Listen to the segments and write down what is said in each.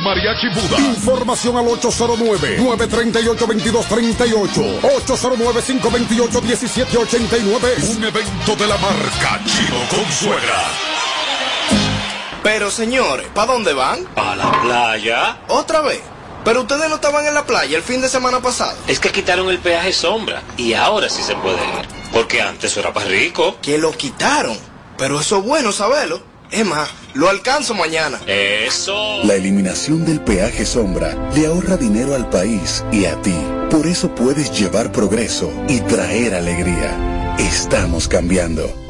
Mariachi Buda. Información al 809-938-2238. 809-528-1789. Un evento de la marca Chino Consuegra. Pero señores, ¿para dónde van? ¿A la playa? ¿Otra vez? Pero ustedes no estaban en la playa el fin de semana pasado. Es que quitaron el peaje sombra y ahora sí se puede ir. Porque antes era para rico. Que lo quitaron. Pero eso es bueno saberlo. Es más, lo alcanzo mañana. Eso. La eliminación del peaje sombra le ahorra dinero al país y a ti. Por eso puedes llevar progreso y traer alegría. Estamos cambiando.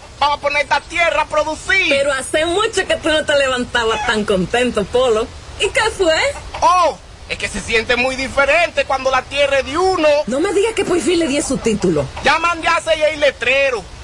Vamos a poner esta tierra a producir. Pero hace mucho que tú no te levantabas tan contento, Polo. ¿Y qué fue? Oh, es que se siente muy diferente cuando la tierra es de uno. No me digas que por fin le di su título. Ya mandé a el letrero.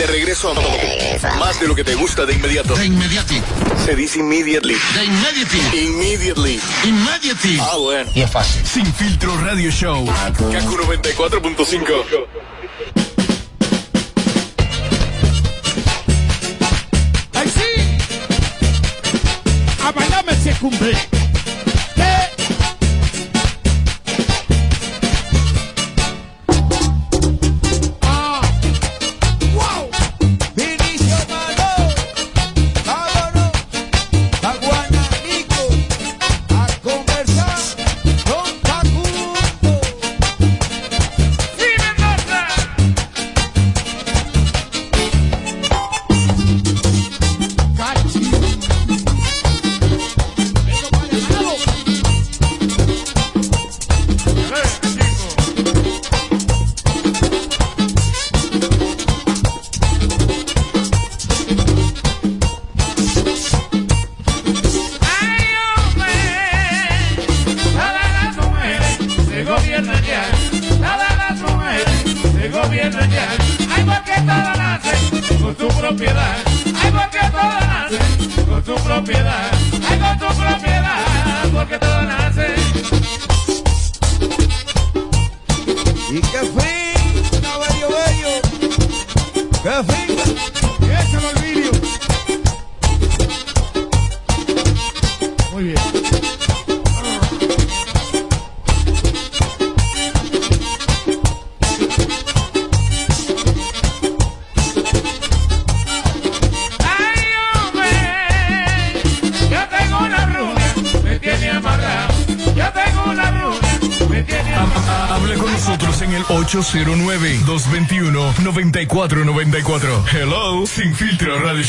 De regreso a más de lo que te gusta de inmediato. De inmediati. Se dice immediately. De immediati. Immediately. Immediately. Ah, bueno. Y es fácil. Sin filtro radio show. Kaku 94.5. ¡Ay, sí! A bailarme se cumple.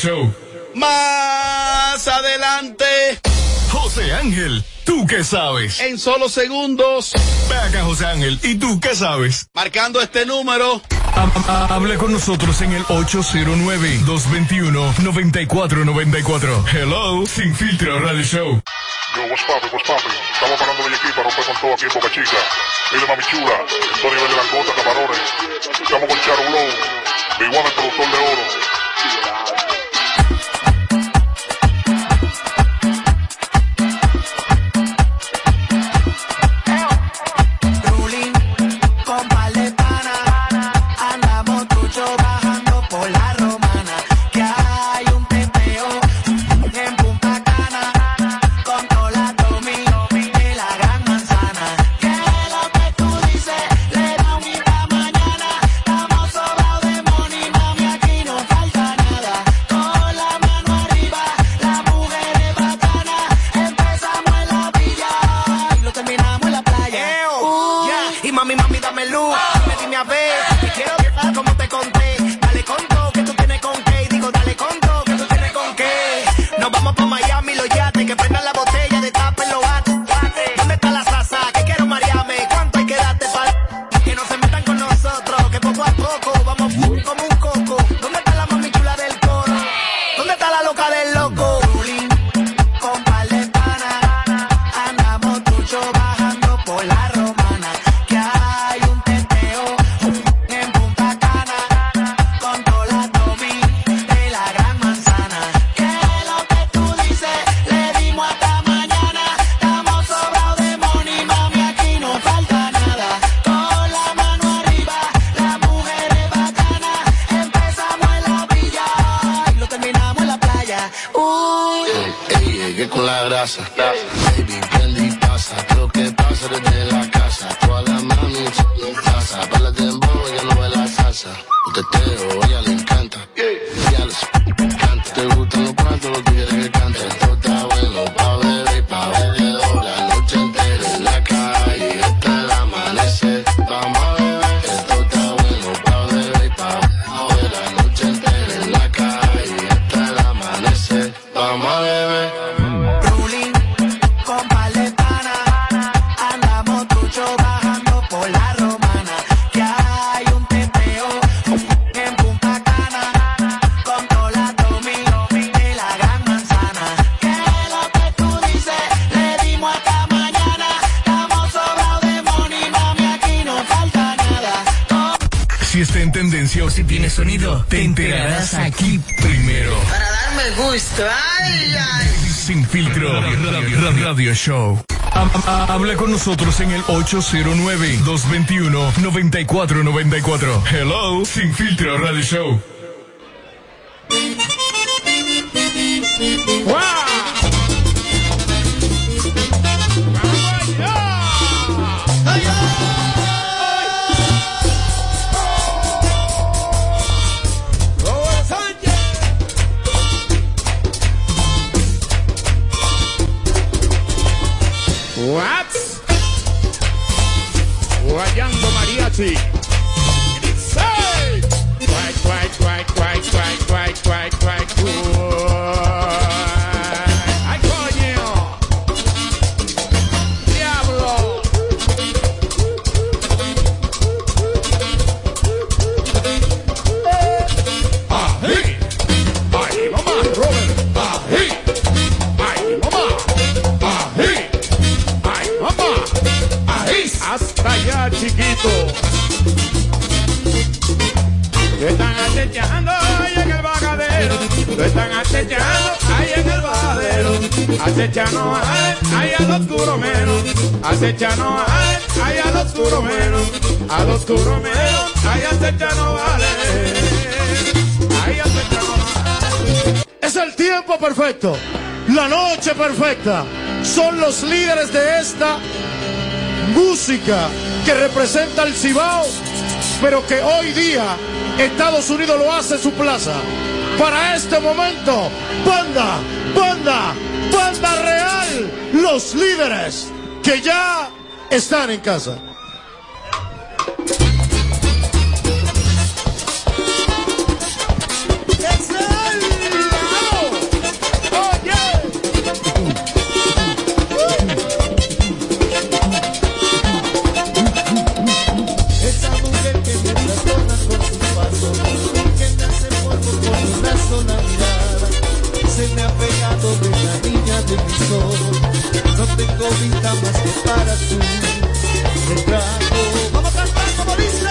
Show. Más adelante, José Ángel, ¿tú qué sabes? en solo segundos, Ve acá, José Ángel, ¿y tú qué sabes? marcando este número. Ha- ha- Hable con nosotros en el 809-221-9494. Hello, Sin Filtro Radio Show. Yo, what's poppin', what's poppin'? Estamos parando de aquí para romper con todo aquí en Boca Chica. Mire, mami chula, Tony de Langota, camarones. Estamos con Charo Blow, One, el productor de oro. Nosotros en el 809-221-9494. Hello, Sin filtro, radio show. Bagadero. Acechando ahí al oscuro menos. Acechando ahí al oscuro menos. Al oscuro menos. Ahí acechando vale. Ahí acechando Es el tiempo perfecto, la noche perfecta. Son los líderes de esta música que representa el Cibao, pero que hoy día Estados Unidos lo hace su plaza. Para este momento, banda, banda, banda real, los líderes que ya están en casa. De mis ojos. No tengo vida más que para tú. Te trago, vamos a cantar como dice.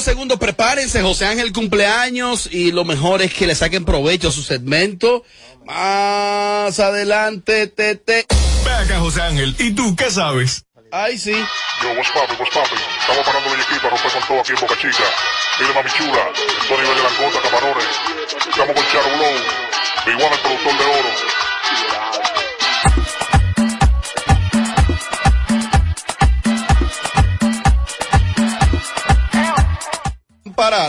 Solo segundos prepárense, José Ángel cumpleaños y lo mejor es que le saquen provecho a su segmento. Más adelante, tete. Ve acá, José Ángel. ¿Y tú qué sabes? Ay, sí. Yo, what's poppin', what's poppin'? Estamos parando de aquí para romper con todo aquí en Boca Chica. Mire, mami chula, Tony de Langota, Camarones. Estamos con Charo Blow, One, el productor de oro.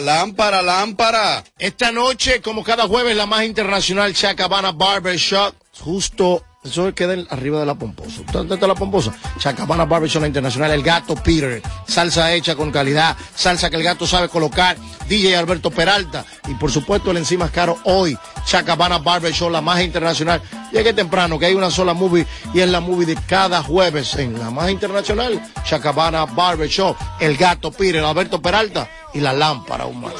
Lámpara, lámpara. Esta noche, como cada jueves, la más internacional Chacabana Barbershop, justo, eso queda arriba de la pomposa. ¿Dónde está la pomposa? Chacabana Barbershop internacional, el gato Peter, salsa hecha con calidad, salsa que el gato sabe colocar, DJ Alberto Peralta, y por supuesto el encima es caro hoy, Chacabana Barbershop, la más internacional. Llegue temprano, que hay una sola movie, y es la movie de cada jueves en la más internacional, Chacabana Barbershop, el gato Peter, Alberto Peralta, y la lámpara humana.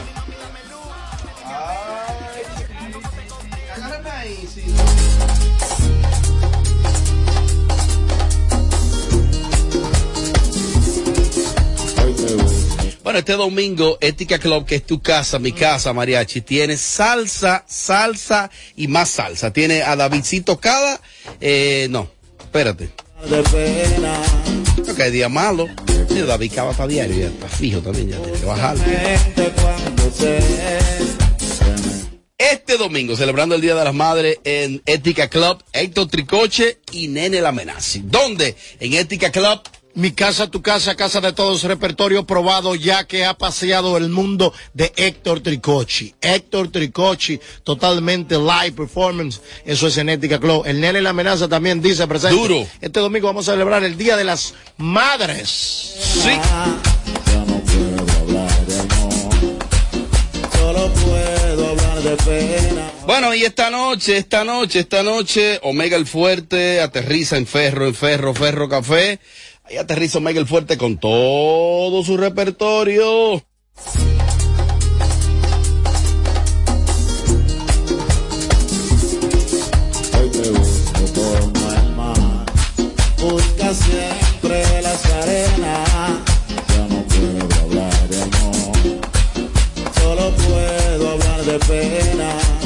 Bueno, este domingo, Ética Club, que es tu casa, mi casa, mariachi, tiene salsa, salsa y más salsa. Tiene a Davidcito Cada, eh, no, espérate. Creo que hay día malo. David Cava está diario, ya está fijo también, ya tiene que bajarlo. Este domingo, celebrando el Día de las Madres en Ética Club, Héctor Tricoche y Nene Lamenazi. ¿Dónde? En Ética Club. Mi casa, tu casa, casa de todos, repertorio probado ya que ha paseado el mundo de Héctor Tricochi. Héctor Tricochi, totalmente live performance. Eso es en Ética Club. El Nene La Amenaza también dice presente. Duro. Este domingo vamos a celebrar el Día de las Madres. Sí. Solo puedo hablar de pena. Bueno, y esta noche, esta noche, esta noche, Omega el Fuerte aterriza en Ferro, en Ferro, Ferro Café. Ahí aterriza Omega el Fuerte con todo su repertorio. Busca siempre las arenas. Ya no puedo hablar de amor. Solo puedo hablar de pena.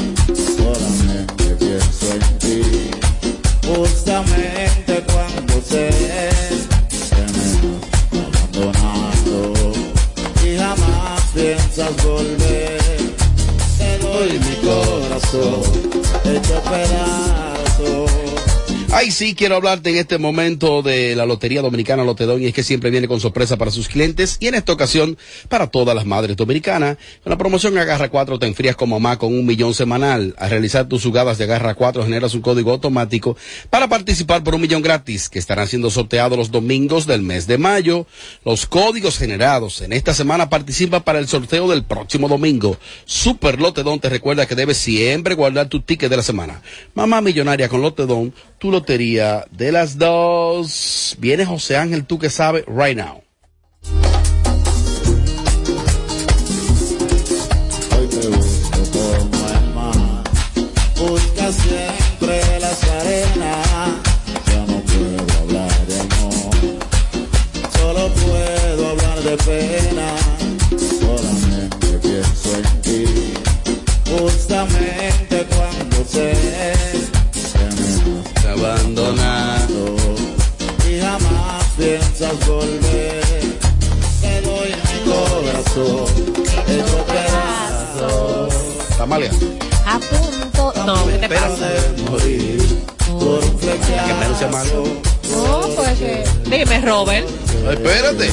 Sí, quiero hablarte en este momento de la Lotería Dominicana Lotedón y es que siempre viene con sorpresa para sus clientes y en esta ocasión para todas las madres dominicanas. Con la promoción Agarra 4 te enfrías como mamá con un millón semanal. Al realizar tus jugadas de Agarra 4 generas un código automático para participar por un millón gratis que estarán siendo sorteados los domingos del mes de mayo. Los códigos generados en esta semana participan para el sorteo del próximo domingo. Super Lotedón te recuerda que debes siempre guardar tu ticket de la semana. Mamá millonaria con Lotedón, tu lotería de las dos. Viene José Ángel, tú que sabes, right now. Hecho pedazos. Tamalia. A punto. No, ¿qué te pasa? morir por un Que menos sea malo. No, pues que. Dime, Robert. Espérate.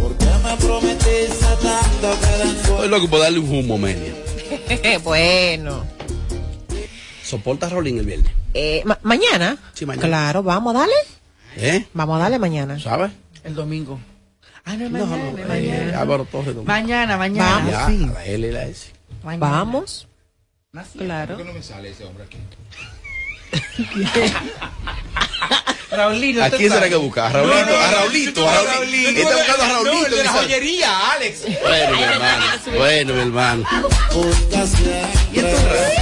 ¿Por qué me prometiste tanto que Estoy loco por darle un humo media. bueno. ¿Soporta Rolín el viernes? Eh, ma- mañana. Sí, mañana. Claro, vamos a darle. ¿Eh? Vamos a darle mañana. ¿Sabes? El domingo. Ah, no, No, mañana. no, mañana. eh, Álvaro Torres. domingo. Mañana, mañana. Ya, sí. la L y la S. Mañana. Vamos. Claro. no me sale ese hombre aquí? Raulito. ¿A quién será que busca? ¿A Raulito? ¿A Raulito? ¿A Raulito? Está buscando a Raulito. No, el de la joyería, Alex. Bueno, mi hermano. Bueno, mi hermano. Ya amor.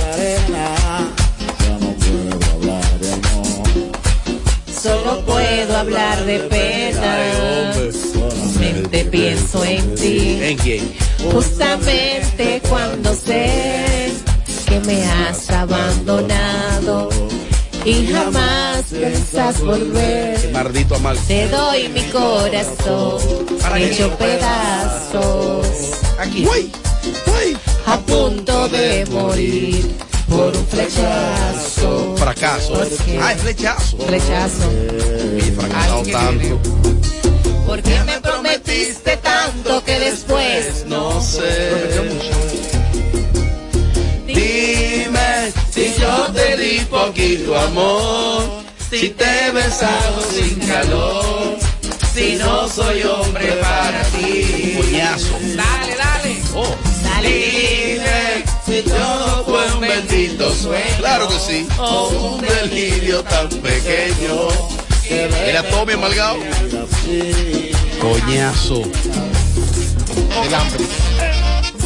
Solo puedo hablar de pena. Solamente pienso en ti. ¿En quién? Justamente cuando sé que me has abandonado y jamás pensás volver. Mardito Amal. Te doy mi corazón hecho pedazos. Aquí. A punto de morir por un flechazo. Fracaso. Ah, es flechazo. Flechazo. Y fracasado tanto. ¿Por qué me prometiste tanto que después No sé. Dime si yo te di poquito amor, si te he besado sin calor, si no soy hombre para ti. Coñazo. Dale, dale. Oh. Dime si todo fue un bendito sueño. Claro que sí. O un delirio tan pequeño. Era Tommy amalgado. Coñazo. El hambre.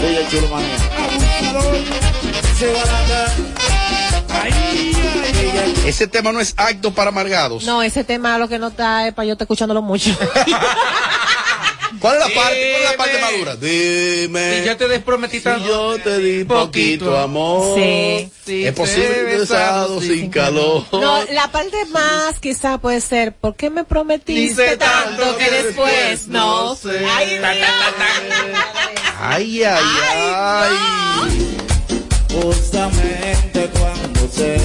El chulo manía. Ese tema no es acto para amargados. No, ese tema lo que no está es para yo estar escuchándolo mucho. ¿Cuál es la parte? ¿Cuál es la parte más dura? Dime. Y yo te desprometí tanto. Yo te di poquito amor. Sí. Es posible besado sin calor. No, la parte más quizá puede ser, ¿por qué me prometiste Dice tanto tanto que después no no sé? Ay, Ta, Dios. Ay, ay, ay. Justamente cuando sé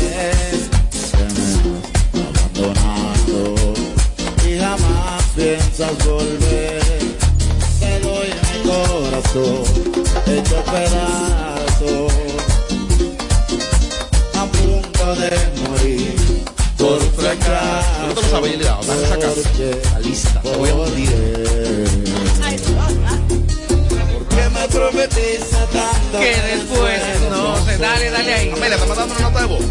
que me abandonando y jamás piensas volver, corazón hecho pedazos, a punto de morir por fracaso. ¿Tú no sabes, Yelida? Dame esa casa. La lista. Voy a Que me prometiste tanto Que después no sé. Dale, dale ahí. Amelia, ¿te mandando una nota de voz?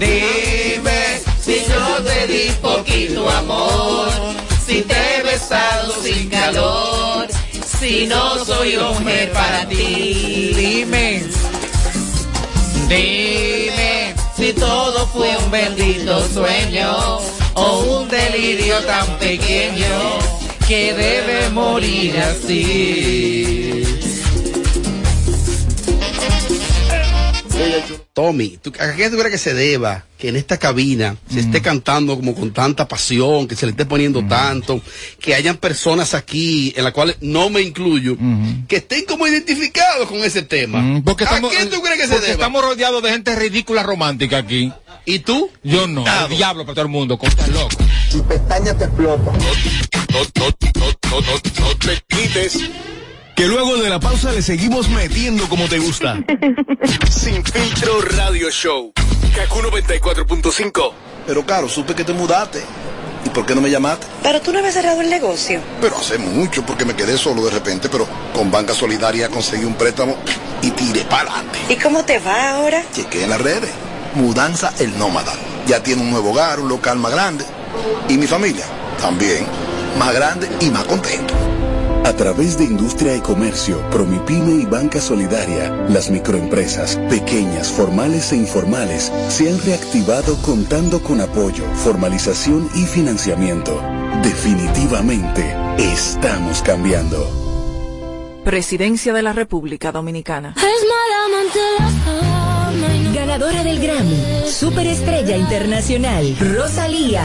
Dime si yo te di poquito amor, si te he besado sin calor, si no soy mujer para ti. Dime, dime si todo fue un bendito sueño o un delirio tan pequeño que debe morir así. Tommy, ¿tú, ¿a qué tú crees que se deba que en esta cabina se esté cantando como con tanta pasión, que se le esté poniendo tanto, que hayan personas aquí, en las cuales no me incluyo, que estén como identificados con ese tema? Mm, Porque ¿A estamos, qué tú crees que se porque deba? estamos rodeados de gente ridícula romántica aquí. ¿Y tú? Yo no. El diablo para todo el mundo. Con tan loco. Tu pestaña te explota. No, no, no, no, no, no te quites. Que luego de la pausa le seguimos metiendo como te gusta. Sin filtro radio show. Kaku 94.5. Pero claro, supe que te mudaste. ¿Y por qué no me llamaste? Pero tú no habías cerrado el negocio. Pero hace mucho porque me quedé solo de repente, pero con Banca Solidaria conseguí un préstamo y tiré para adelante. ¿Y cómo te va ahora? Chequé en las redes. Mudanza el nómada. Ya tiene un nuevo hogar, un local más grande. Y mi familia también. Más grande y más contento. A través de Industria y Comercio, Promipyme y Banca Solidaria, las microempresas, pequeñas, formales e informales, se han reactivado contando con apoyo, formalización y financiamiento. Definitivamente, estamos cambiando. Presidencia de la República Dominicana. Ganadora del Grammy, Superestrella Internacional, Rosalía.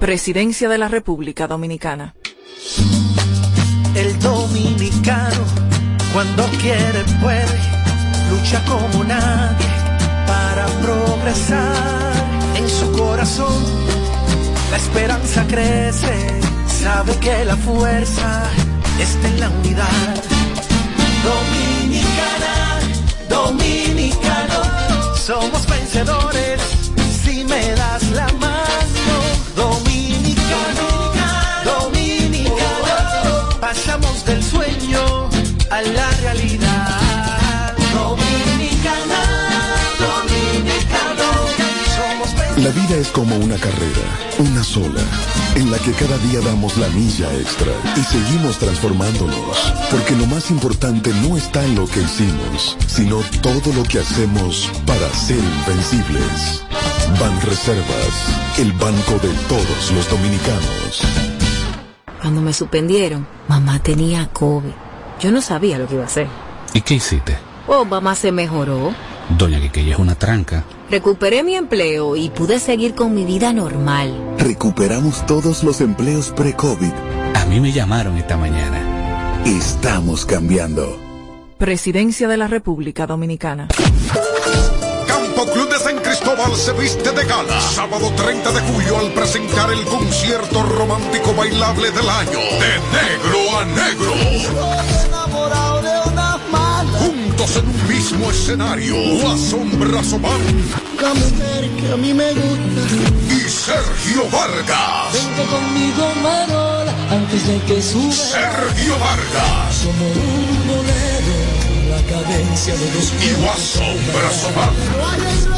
Presidencia de la República Dominicana. El dominicano, cuando quiere, puede, lucha como nadie para progresar. En su corazón, la esperanza crece, sabe que la fuerza está vida es como una carrera, una sola, en la que cada día damos la milla extra y seguimos transformándonos, porque lo más importante no está en lo que hicimos, sino todo lo que hacemos para ser invencibles. Banreservas, el banco de todos los dominicanos. Cuando me suspendieron, mamá tenía COVID. Yo no sabía lo que iba a hacer. ¿Y qué hiciste? Oh, mamá se mejoró. Doña Quiqueya es una tranca. Recuperé mi empleo y pude seguir con mi vida normal. Recuperamos todos los empleos pre-COVID. A mí me llamaron esta mañana. Estamos cambiando. Presidencia de la República Dominicana. Campo Club de San Cristóbal se viste de gala. Sábado 30 de julio al presentar el concierto romántico bailable del año. De negro a negro. Juntos en un mismo escenario. Guasón Brazomán La mujer que a mí me gusta. y Sergio Vargas. Vente conmigo, Marola, antes de que suba. Sergio Vargas Como un bolero, la cadencia de los y. No hay errores.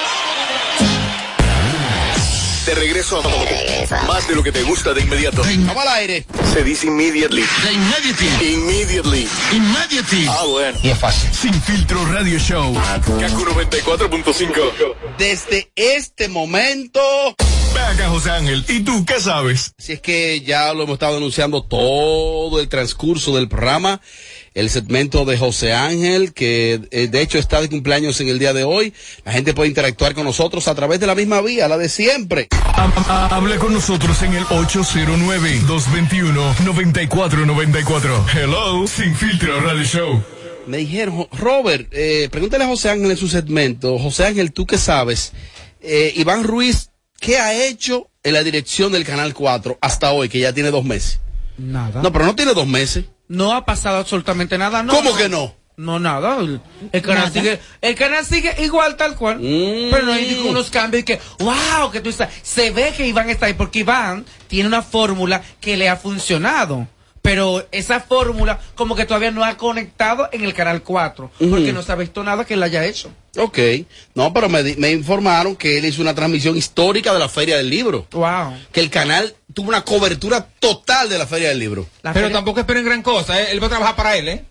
De regreso a más de lo que te gusta de inmediato. Vamos al aire. Se dice immediately. The Immediately. Immediately. Immediately. Ah, bueno. Y es fácil. Sin filtro radio show. Kaku 94.5. Desde este momento. Venga, José Ángel. ¿Y tú qué sabes? Si es que ya lo hemos estado anunciando todo el transcurso del programa. El segmento de José Ángel, que eh, de hecho está de cumpleaños en el día de hoy. La gente puede interactuar con nosotros a través de la misma vía, la de siempre. Ha- ha- Hable con nosotros en el 809-221-9494. Hello, Sin filtro radio show. Me dijeron, "Jo- Robert, eh, pregúntale a José Ángel en su segmento. José Ángel, tú qué sabes. Eh, Iván Ruiz, ¿qué ha hecho en la dirección del Canal 4 hasta hoy, que ya tiene dos meses? Nada. No, pero no tiene dos meses. No ha pasado absolutamente nada, ¿no? ¿Cómo que no? No, nada. El, el canal Nada. sigue, el canal sigue igual tal cual. Mm. Pero no hay ningún- unos cambios que, wow, que tú estás. Se ve que Iván está ahí porque Iván tiene una fórmula que le ha funcionado. Pero esa fórmula como que todavía no ha conectado en el canal 4. Porque no se ha visto nada que él haya hecho. Ok. No, pero me, di- me informaron que él hizo una transmisión histórica de la Feria del Libro. Wow. Que el canal tuvo una cobertura total de la Feria del Libro. Pero tampoco esperen gran cosa, ¿eh? Él va a trabajar para él, ¿eh?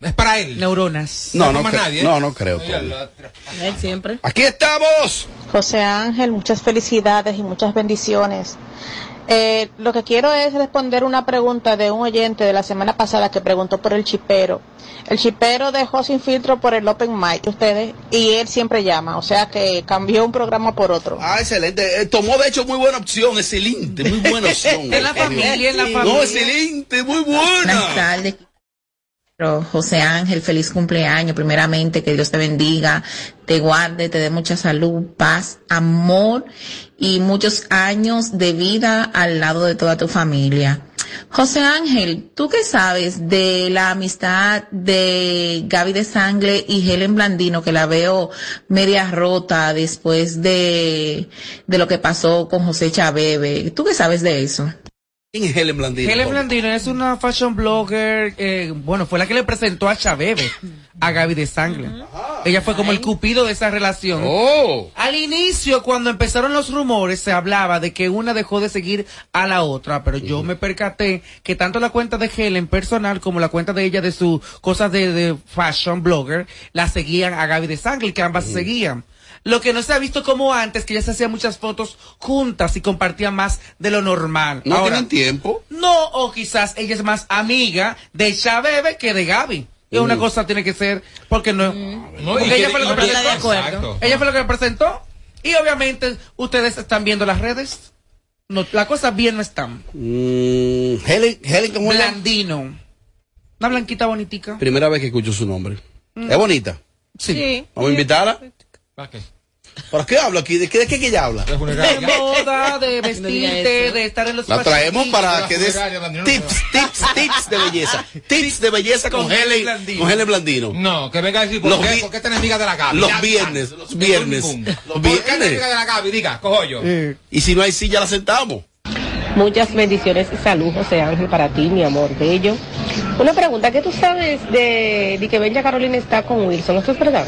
Es para él. Neuronas. No, No no, nadie, ¿eh? no, no creo. Él siempre. Aquí estamos. José Ángel, muchas felicidades y muchas bendiciones. Eh, lo que quiero es responder una pregunta de un oyente de la semana pasada que preguntó por el chipero. El chipero dejó sin filtro por el Open Mic de ustedes y él siempre llama, o sea que cambió un programa por otro. Ah, excelente. Eh, tomó de hecho muy buena opción, excelente, muy buena opción. En la familia, en la No, familia. excelente, muy Buenas buena. tardes. José Ángel, feliz cumpleaños. Primeramente, que Dios te bendiga, te guarde, te dé mucha salud, paz, amor y muchos años de vida al lado de toda tu familia. José Ángel, ¿tú qué sabes de la amistad de Gaby de Sangle y Helen Blandino, que la veo media rota después de, de lo que pasó con José Chabebe? ¿Tú qué sabes de eso? ¿Quién es Helen Blandino? Helen Blandino es una fashion blogger, eh, bueno, fue la que le presentó a Chabebe, a Gaby de Sangle. Ella fue como el cupido de esa relación. Oh. Al inicio, cuando empezaron los rumores, se hablaba de que una dejó de seguir a la otra, pero yo me percaté que tanto la cuenta de Helen personal como la cuenta de ella de su cosas de, de fashion blogger, la seguían a Gaby de Sangle, que ambas se seguían. Lo que no se ha visto como antes, que ya se hacían muchas fotos juntas y compartían más de lo normal. No Ahora, tienen tiempo. no, o quizás ella es más amiga de Chabebe que de Gaby. Y una Mm. cosa tiene que ser, porque no. No, porque ella fue lo que presentó. Ella fue lo que presentó. Y obviamente, ustedes están viendo las redes. No, la cosa bien no están. Mm, Helen, Helen, ¿cómo Blandino. Una blanquita bonitica. Primera vez que escucho su nombre. Mm. ¿Es bonita? Sí. ¿Vamos a invitarla? ¿Para qué? ¿Para qué hablo aquí? ¿De qué, de qué que ella habla? De moda, de vestirte, eso. de estar en los La traemos para que des tips, tips, tips de belleza. Tips de belleza con, Con Helen Blandino. con Helen Blandino. No, que venga a decir, ¿por Los qué? vi- ¿Por qué esta enemiga de la Gaby? Los viernes, los viernes. Los ¿Por qué viernes. enemiga de la Gaby? Diga, cojo yo. Y si no hay silla, la sentamos. Muchas bendiciones y salud, José Ángel, para ti, mi amor bello. Una pregunta, ¿qué tú sabes de, de que Bella Carolina está con Wilson? ¿Esto es verdad?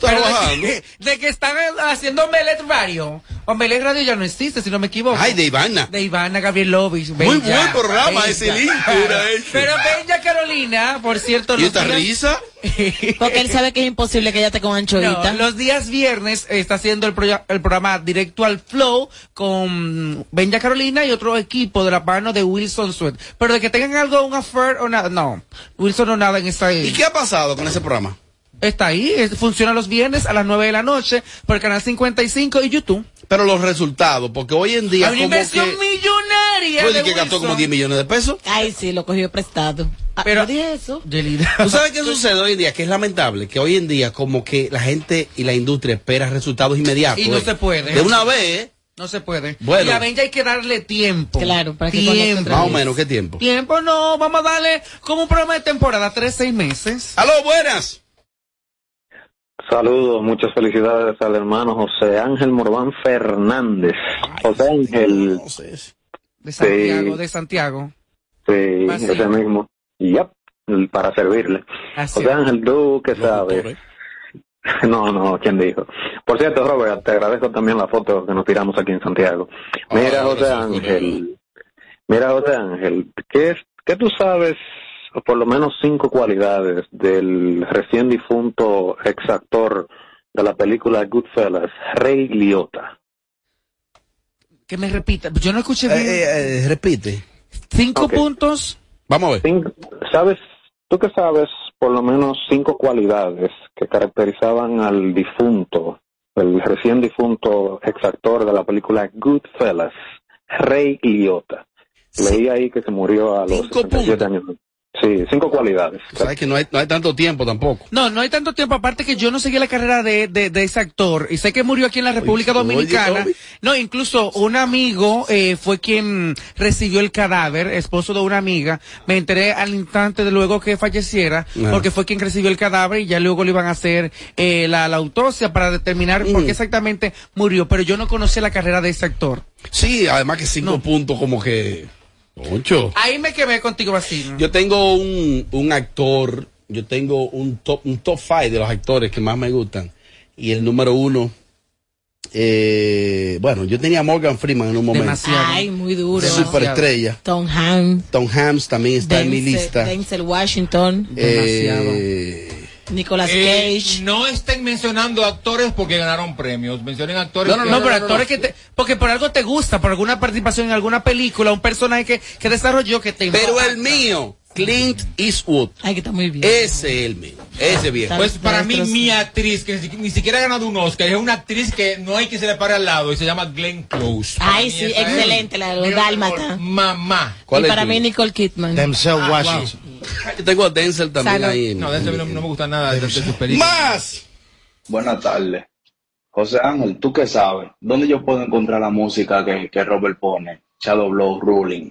De que, de que están haciendo Omelet Radio. Omelet Radio ya no existe, si no me equivoco. Ay, de Ivana. De Ivana Gabriel Lovich. Muy buen programa ese link era ese. Pero Bella Carolina, por cierto. ¿Y esta días- risa? Porque él sabe que es imposible que ella esté con anchoita. No, los días viernes está haciendo el, programa Directo al Flow con Benja Carolina y otro equipo de la mano de Wilson Sweat. Pero de que tengan algo, un affair o nada, no. Wilson no nada en esta. ¿Y qué ha pasado con ese programa? Está ahí, funciona los viernes a las 9 de la noche por el canal 55 y YouTube. Pero los resultados, porque hoy en día Hay una como inversión que... millonaria. Puede de que gastó como 10 millones de pesos. Ay, sí, lo cogió prestado. Ah, Pero- no dije eso. ¿Tú sabes qué sucede hoy en día? Que es lamentable que hoy en día como que la gente y la industria espera resultados inmediatos. Y no ¿eh? se puede. De una vez. No se puede. Bueno. Y a Benja hay que darle tiempo. Claro, para que tiempo. Más o menos, ¿qué tiempo? Tiempo no, vamos a darle como un programa de temporada, tres, seis meses. ¡Aló, buenas! Saludos, muchas felicidades al hermano José Ángel Morván Fernández. José Ángel, De Santiago, Sí. de Santiago. sí, Vacío. ese mismo. Yep, para servirle. Así José. Ángel, tú que sabes. No, no, ¿quién dijo? Por cierto, Robert, te agradezco también la foto que nos tiramos aquí en Santiago. Mira, Ah, José Ángel, mira, José Ángel, ¿qué, es, ¿qué tú sabes, por lo menos cinco cualidades del recién difunto exactor de la película Goodfellas, Ray Liotta? Que me repita, yo no escuché bien. Eh, eh, repite. Cinco puntos. Vamos a ver. Cinco- ¿Sabes? ¿Tú que sabes por lo menos cinco cualidades que caracterizaban al difunto, el recién difunto exactor de la película Goodfellas, Ray Liotta? Leí ahí que se murió a los Cinco 67 años. Sí, cinco cualidades. Sabes que no hay, no hay tanto tiempo tampoco. No, no hay tanto tiempo. Aparte que yo no seguí la carrera de, de, de ese actor. Y sé que murió aquí en la República oye, Dominicana. oye. No, incluso un amigo eh, fue quien recibió el cadáver, esposo de una amiga. Me enteré al instante de luego que falleciera, Ah. porque fue quien recibió el cadáver y ya luego le iban a hacer eh, la, la autopsia para determinar por Mm. qué exactamente murió. Pero yo no conocía la carrera de ese actor. Sí, además que cinco puntos como que... Ocho. Ahí me quedé contigo, Basilio. Yo tengo un, un actor, yo tengo un top, un top five de los actores que más me gustan. Y el número uno, eh, bueno, yo tenía a Morgan Freeman en un momento. Ay, muy duro. Superestrella. Tom Hanks. Tom Hanks también está en mi Denzel- lista. Denzel Washington. Eh, Nicolas Eh, Cage. no estén mencionando actores porque ganaron premios. Mencionen actores. No, no, no, pero actores que te, porque por algo te gusta, por alguna participación en alguna película, un personaje que, que desarrolló que te Pero impacta. el mío, Clint Eastwood. Ay, que está muy bien. Ese es el mío. Ese viejo. Pues para mí, mi actriz, que ni, siquiera ha ganado un Oscar, es una actriz que no hay que se le pare al lado y se llama Glenn Close. Para Ay, sí, excelente, la de los dálmata. Mamá. Y para mí, Nicole Kidman. Denzel Washington. Yo tengo a Denzel también Salud. ahí. No, Denzel no, no me gusta nada de, de sus películas. ¡Más! Buenas tardes. José Ángel, ¿tú qué sabes? ¿Dónde yo puedo encontrar la música que, que Robert pone? Shadow Blow, Ruling.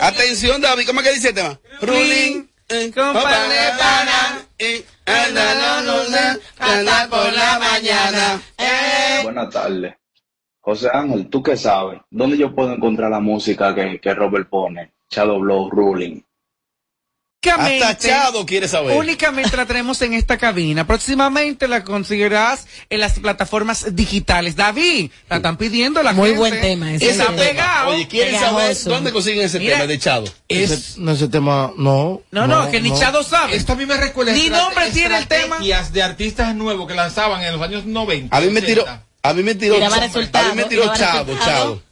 Atención, David, ¿cómo es que dice el tema? Ruling. eh, Compadre pana, eh, anda por la mañana. Buenas tardes. José Ángel, ¿tú qué sabes? ¿Dónde yo puedo encontrar la música que, que Robert pone? Shadow Blow, Ruling. Únicamente- Hasta Chado quiere saber. Únicamente la tenemos en esta cabina. Próximamente la conseguirás en las plataformas digitales. David, la están pidiendo la Muy gente. buen tema ese. Está pegado. Oye, ¿quieren saber dónde consiguen ese Mira, tema de Chado? Ese- no, ese tema, no. No, no, que ni Chado sabe. Esto a mí me recuerda Ni nombre tiene el tema. de artistas nuevos que lanzaban en los años 90. A mí me tiró, 80. a mí me tiró, a mí me tiró Chado, resultado.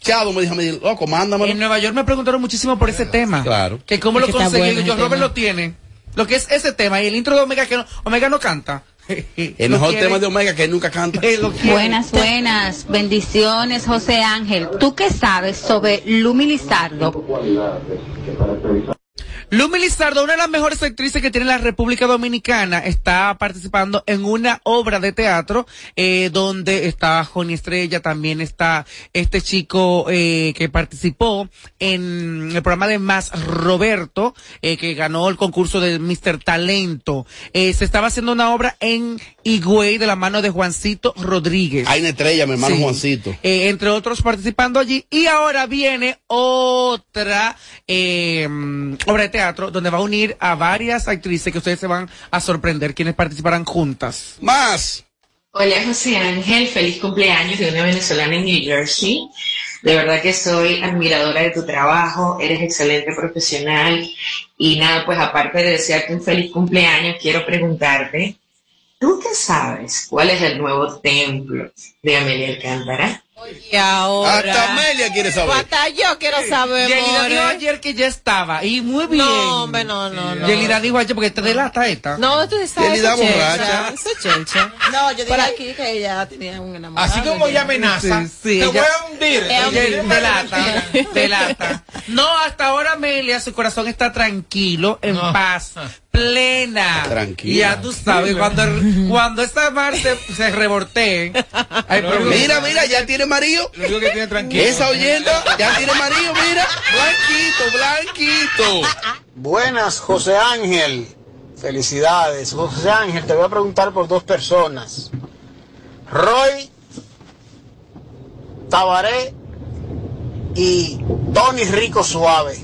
Chado. Chado me dijo, me dijo, loco, mándamelo. En Nueva York me preguntaron muchísimo por ese tema. Claro. Que cómo Es lo conseguí. bueno Yo, Robert tema. lo tiene. Lo que es ese tema y el intro de Omega que no, Omega no canta. El mejor tema de Omega que nunca canta. Buenas, buenas. Bendiciones, José Ángel. ¿Tú qué sabes sobre Lumi Lizardo? Lumi Lizardo, una de las mejores actrices que tiene la República Dominicana, está participando en una obra de teatro eh, donde está Joni Estrella, también está este chico eh, que participó en el programa de Más Roberto, eh, que ganó el concurso de Mr. Talento. Eh, se estaba haciendo una obra en Higüey de la mano de Juancito Rodríguez. Hay una estrella, mi hermano Sí. Juancito. Eh, entre otros participando allí. Y ahora viene otra eh, obra de teatro donde va a unir a varias actrices que ustedes se van a sorprender quienes participarán juntas. Más. Hola José Ángel, feliz cumpleaños de una venezolana en New Jersey. De verdad que soy admiradora de tu trabajo, eres excelente profesional y nada, pues aparte de desearte un feliz cumpleaños, quiero preguntarte, ¿tú qué sabes cuál es el nuevo templo de Amelia Alcántara? Y ahora. Hasta Amelia quiere saber. Hasta yo quiero saber, Yelida dijo ayer que ya estaba y muy bien. No, hombre, no, no, no. Yelida dijo ayer porque te delata esta. No, tú sabes. Yelida borracha. chelcha, Eso es chelcha. No, yo dije Para- aquí que ella tenía un enamorado. Así como ella amenaza, Sí, sí, te ella- voy a hundir. Ella- delata, delata. No, hasta ahora Amelia, su corazón está tranquilo, en paz, plena. Tranquila. Y ya tú sabes, cuando, cuando esta mar se, se problema. Mira, mira, ya tiene marido. Lo único que tiene tranquilo. Esa oyenda ya tiene marido, mira. Blanquito, blanquito. Buenas, José Ángel. Felicidades. José Ángel, te voy a preguntar por dos personas. Roy Tabaré y Tony Rico Suave.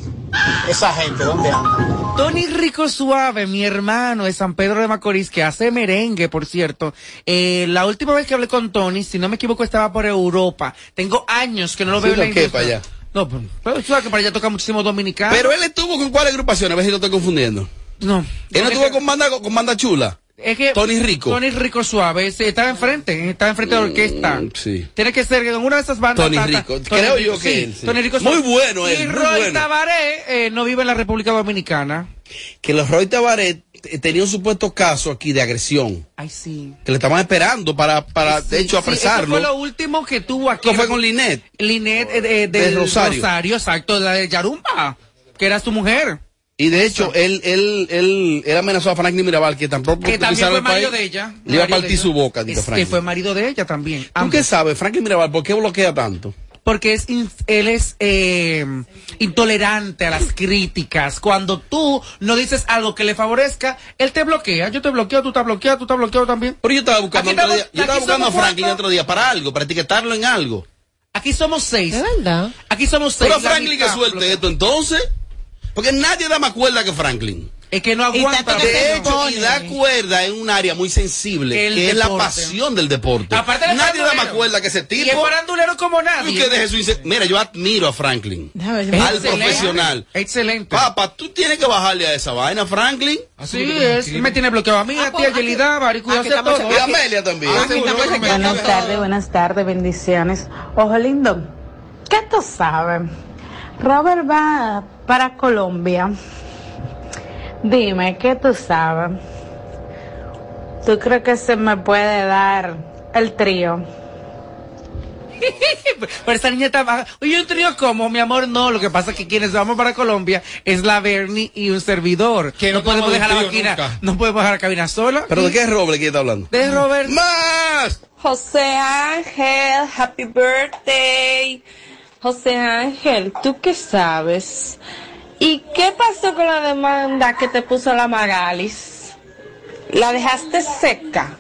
Esa gente, ¿dónde anda? Tony Rico Suave, mi hermano de San Pedro de Macorís, que hace merengue, por cierto. Eh, la última vez que hablé con Tony, si no me equivoco, estaba por Europa. Tengo años que no lo Sí, veo en la ¿lo qué, industria. para allá? No, pero, tú sabes que para allá toca muchísimo dominicano. Pero él estuvo con cuál agrupación, a ver si lo estoy confundiendo. No. Él no Es estuvo que- con banda, con banda chula. Es que Tony Rico. Tony Rico Suave, estaba enfrente, estaba enfrente de la orquesta. Mm, Sí. Tiene que ser en una de esas bandas. Tony Rico, creo yo que sí, él, sí. Tony Rico Muy bueno él, Y muy Roy bueno. Tabaré eh, no vive en la República Dominicana. Que los Roy Tabaret eh, tenía un supuesto caso aquí de agresión. Ay, sí. Que le estaban esperando para, para de hecho, Sí, apresarlo. eso fue lo último que tuvo aquí. Fue con Linet. Linet eh, de, De del Rosario. Rosario. exacto, la de Yarumba, que era su mujer. Y de hecho, él, él, él, él amenazó a Franklin Mirabal, que tampoco Que también fue el marido país. de ella. Le iba a de partir su boca, dijo Es que Franklin. fue marido de ella también. ¿Tú qué sabes, Franklin Mirabal, por qué bloquea tanto? porque es él es eh, intolerante a las críticas. Cuando tú no dices algo que le favorezca, él te bloquea. Yo te bloqueo, tú estás bloqueado, tú estás bloqueado también. Pero yo estaba buscando, otro estamos- día, yo estaba buscando a Franklin cuatro. otro día para algo, para etiquetarlo en algo. Aquí somos seis. ¿Es verdad? Aquí somos seis. Pero Franklin que suelte esto entonces. Porque nadie da más cuerda que Franklin. Es que no aguanta. De hecho, y da cuerda en un área muy sensible, El que es la pasión del deporte. Aparte de nadie da más cuerda que ese Y es tipo. farandulero como nadie. Y que deje su inse- Mira, yo admiro a Franklin. Al Excelente. profesional. Excelente. Papá, tú tienes que bajarle a esa vaina, Franklin. Sí, es, me tiene bloqueado a mí, a ti, a Yelida, a todo. Y a Amelia también. Ah, Buenas tardes, buenas tardes, bendiciones. Ojo lindo, ¿qué tú sabes? Robert va para Colombia. Dime, ¿qué tú sabes? ¿Tú crees que se me puede dar el trío? Pero esta niña está... Oye, un trío como, mi amor, no. Lo que pasa es que quienes vamos para Colombia es la Bernie y un servidor. Que no no podemos dejar la máquina, nunca. no podemos dejar la cabina sola. ¿Pero de qué es Roble que está hablando? De Robert. ¡Más! José Ángel, happy birthday. José Ángel, ¿tú qué sabes? ¿Y qué pasó con la demanda que te puso la Magalis? ¿La dejaste seca?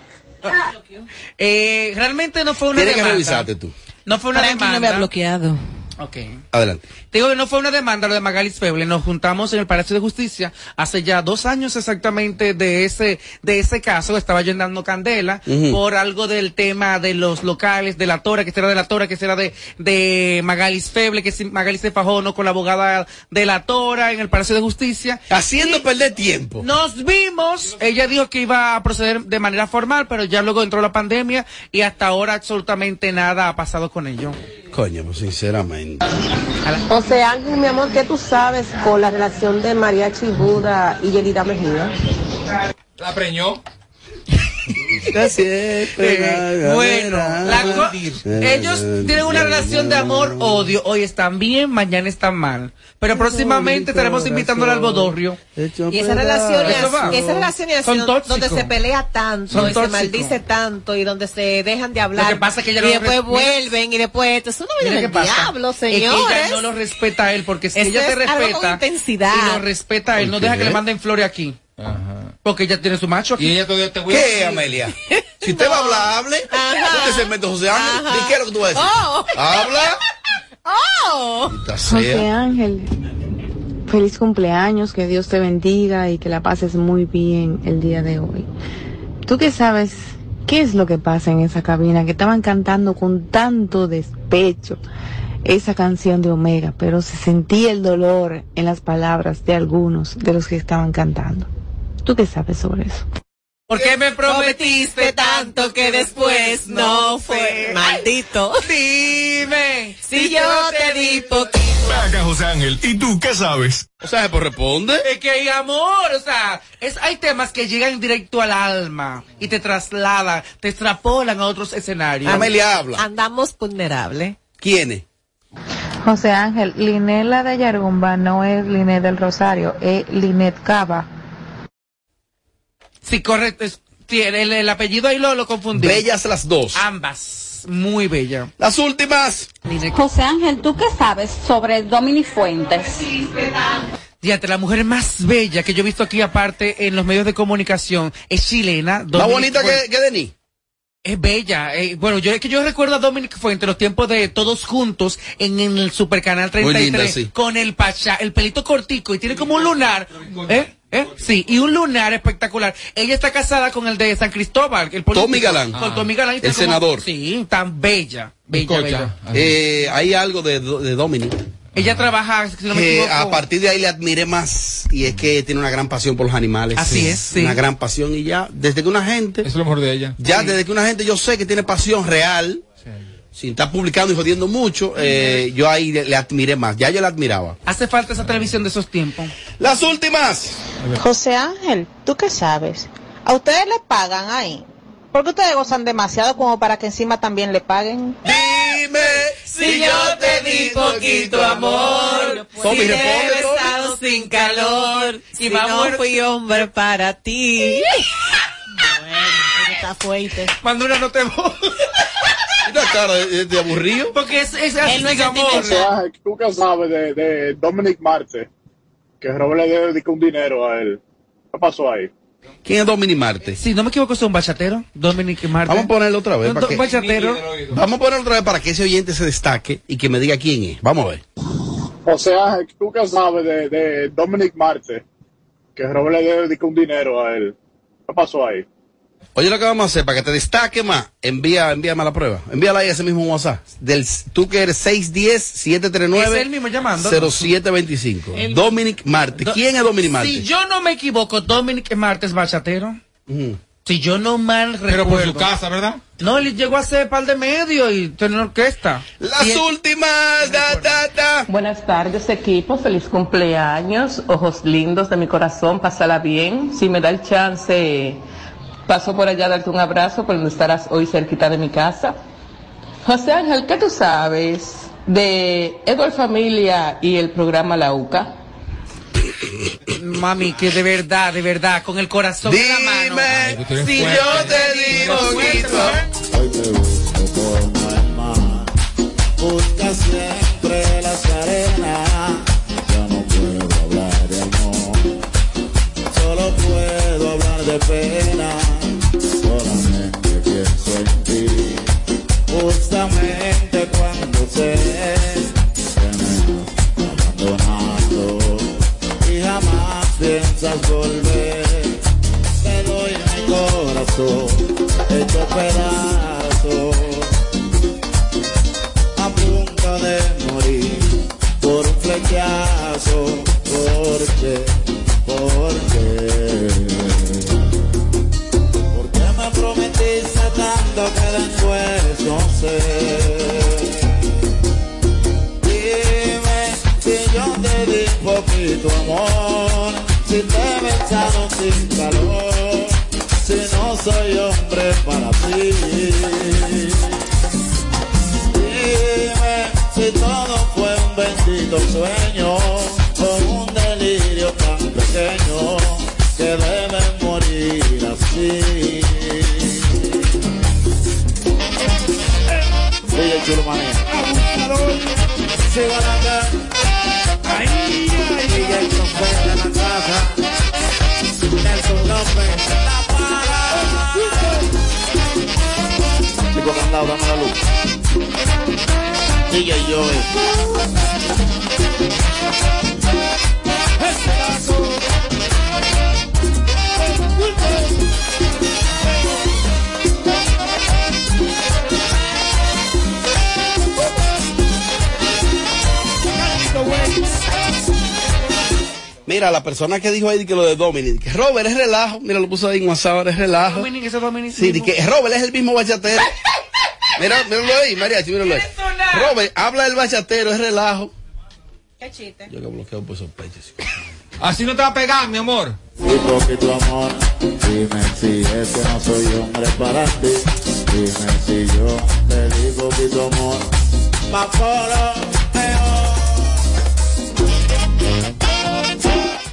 Eh, realmente no fue una Tienes que demanda. revisarte tú. No fue una Franklin no me ha demanda. bloqueado. Ok. Adelante. Te digo que no fue una demanda lo de Magalis Feble, nos juntamos en el Palacio de Justicia hace ya dos años exactamente de ese, de ese caso, estaba yo dando candela por algo del tema de los locales, de la Tora, que será de la Tora, que será de, de Magalis Feble, que si Magalis se fajó no con la abogada de la Tora en el Palacio de Justicia. Haciendo perder tiempo. Nos vimos, ella dijo que iba a proceder de manera formal, pero ya luego entró la pandemia y hasta ahora absolutamente nada ha pasado con ello. Coño, pues sinceramente. José Ángel, mi amor, ¿qué tú sabes con la relación de Mariachi Buda y Yerida Mejía? La preñó. Eh, bueno, la ellos tienen una relación de amor-odio. Hoy están bien, mañana están mal. Pero próximamente estaremos invitándole al bodorrio. Y esa relación Eso va. es esa relación es Son así, tóxicos. donde se pelea tanto Son y se maldice tanto y donde se dejan de hablar. Lo que pasa es que ella y no después vuelven y después esto es Mira del diablo, Es que señores. ella no lo respeta a él, porque si Eso ella te es respeta intensidad. y lo respeta a él, no ¿Por deja que le manden flores aquí. Porque ella tiene su macho aquí. Y ella todavía te voy a ¿Qué, decir- Amelia? Si usted va a hablar, hable. Ajá. Este segmento, José Ángel, ¿y qué es lo que tú vas a decir? Oh. Habla. ¡Oh! José. Ángel, Feliz cumpleaños, que Dios te bendiga y que la pases muy bien el día de hoy. ¿Tú qué sabes qué es lo que pasa en esa cabina? Que estaban cantando con tanto despecho esa canción de Omega, pero se sentía el dolor en las palabras de algunos de los que estaban cantando. ¿Tú qué sabes sobre eso? ¿Por qué me prometiste tanto que después no fue? Maldito. Dime si yo te di poquito. Venga, José Ángel, ¿y tú qué sabes? O sea, pues responde. Es que hay amor, o sea, es, hay temas que llegan directo al alma y te trasladan, te extrapolan a otros escenarios. Amelia habla. Andamos vulnerables. ¿Quiénes? José Ángel, Linela de Yargumba no es Linet del Rosario, es Linet Cava. Sí, correcto. es- el, el- el apellido ahí lo, lo confundí. Bellas las dos. Ambas. Muy bella. Las últimas. José Ángel, ¿tú qué sabes sobre Dominic Fuentes? Fíjate, la mujer más bella que yo he visto aquí aparte en los medios de comunicación es chilena. Más Dominic bonita Fuentes. que, que Denis. Es bella. eh, bueno, yo es que yo recuerdo a Dominic Fuentes los tiempos de todos juntos en, en el Supercanal 33 Muy linda, sí. con el pachá, el pelito cortico y tiene como un lunar. ¿Eh? ¿Eh? Sí, y un lunar espectacular. Ella está casada con el de San Cristóbal, el político. Tommy Galán. Con Ah. Tommy Galán. El como- senador. Sí, tan bella. Bella, bella. Eh, hay algo de, de Dominic. Ella trabaja, si no me que equivoco. a partir de ahí le admiré más y es que tiene una gran pasión por los animales. Así es, sí. Una gran pasión y ya, desde que una gente... Eso es lo mejor de ella. Ya desde que una gente yo sé que tiene pasión real, sin estar publicando y jodiendo mucho, eh, yo ahí le, le admiré más. Ya yo la admiraba. Hace falta esa televisión de esos tiempos. Las últimas. José Ángel, ¿tú qué sabes? ¿A ustedes le pagan ahí? Porque ustedes gozan demasiado como para que encima también le paguen. Dime Si yo te di poquito amor, Tommy, si te he besado sin calor, si no fui hombre para ti. bueno, está fuerte. Cuando una no te Una cara de, de aburrido. Porque es, es Él no es amor. ¿Tú qué sabes de, de Dominic Marte? Que Robert le dedicó un dinero a él. ¿Qué pasó ahí? ¿Quién es Dominic Marte? Si no me equivoco, es un bachatero. Dominic Marte. Vamos a ponerlo otra vez. Para que- bachatero. Vamos a ponerlo otra vez para que ese oyente se destaque y que me diga quién es. Vamos a ver. O sea, ¿tú qué sabes de, de Dominic Marte? Que Robert le dedicó un dinero a él. ¿Qué pasó ahí? Oye, lo que vamos a hacer, para que te destaque más, envía, envíame la prueba. Envíala ahí a ese mismo WhatsApp. Del, tú que eres 610-739. Es él mismo llamando. 0725. El- Dominic Marte. ¿Quién es Dominic Marte? Si yo no me equivoco, Dominic Marte es bachatero. Si yo no mal recuerdo. Pero por su casa, ¿verdad? No, él llegó a ser par de medio y tener una orquesta. Las últimas. Da, da, da. Buenas tardes, equipo. Feliz cumpleaños. Ojos lindos de mi corazón. Pásala bien. Si me da el chance, paso por allá a darte un abrazo, por donde estarás hoy cerquita de mi casa. José Ángel, ¿qué tú sabes de Edward Familia y el programa La UCA? Mami, que de verdad, de verdad, con el corazón en la mano. Dime si yo te digo poquito. Corazón hecho pedazos a punto de morir por un flechazo. ¿Por qué? ¿Por qué? ¿Por qué me prometiste tanto que después no sé? Dime si yo te di poquito amor, si te he besado sin calor, soy hombre para ti. Dime si todo fue un bendito sueño o un delirio tan pequeño que debe morir así. DJ Chulo Manía. Sigo la Dame la luz. DJ Joey. Mira, la persona que dijo ahí que lo de Dominic, que Robert es relajo, mira, lo puso ahí en WhatsApp, es relajo. Dominic, ese Dominic. Sí, que Robert es el mismo bachatero. Mira, míralo ahí, Mariachi, míralo ahí. Robert, habla del bachatero, es relajo. Qué chiste. Yo lo bloqueo por sospecha. Así no te va a pegar, mi amor. Que tu amor, dime si es que no soy hombre para ti. Dime si yo te digo que tu amor,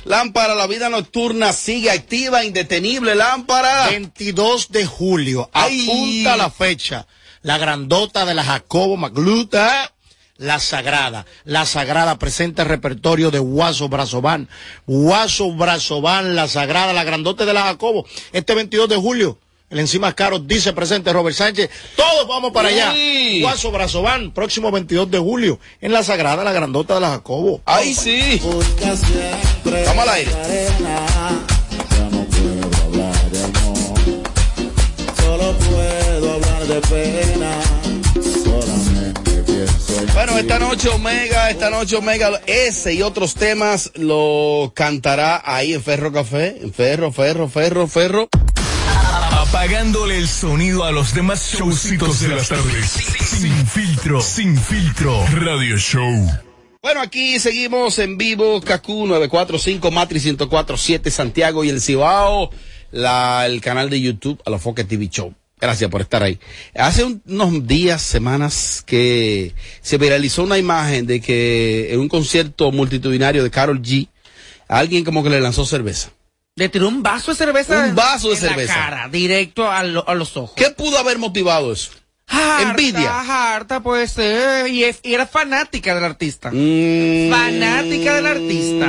Lámpara, la vida nocturna sigue activa, indetenible, lámpara. 22 de julio. Apunta la fecha. La grandota de la Jacobo Magluta. La Sagrada. La Sagrada presenta el repertorio de Guaso Brazován. Guaso Brazován, La Sagrada, la grandota de la Jacobo. Este 22 de julio. El encima caro dice presente Robert Sánchez. Todos vamos para allá. Sí. Guaso Brazován, próximo 22 de julio. En La Sagrada, la grandota de la Jacobo. Ahí sí. Vamos al aire. De pena. Solamente pienso en Bueno, esta noche Omega, esta noche Omega, ese y otros temas lo cantará ahí en Ferro Café, en Ferro, Ferro, Ferro, Ferro. Apagándole el sonido a los demás showcitos de las tardes. Sin filtro, sin filtro. Radio Show. Bueno, aquí seguimos en vivo, Kaku 945, Matrix 1047, Santiago y el Cibao, la, el canal de YouTube, a la Foque TV Show. Gracias por estar ahí. Hace un- unos días, semanas, que se viralizó una imagen de que en un concierto multitudinario de Carol G, alguien como que le lanzó cerveza. Le tiró un vaso de cerveza. Un vaso de en la cerveza. cara, directo a, lo- a los ojos. ¿Qué pudo haber motivado eso? Harta, Envidia. harta, puede ser. Y, es- y era fanática del artista. Mm. Fanática del artista.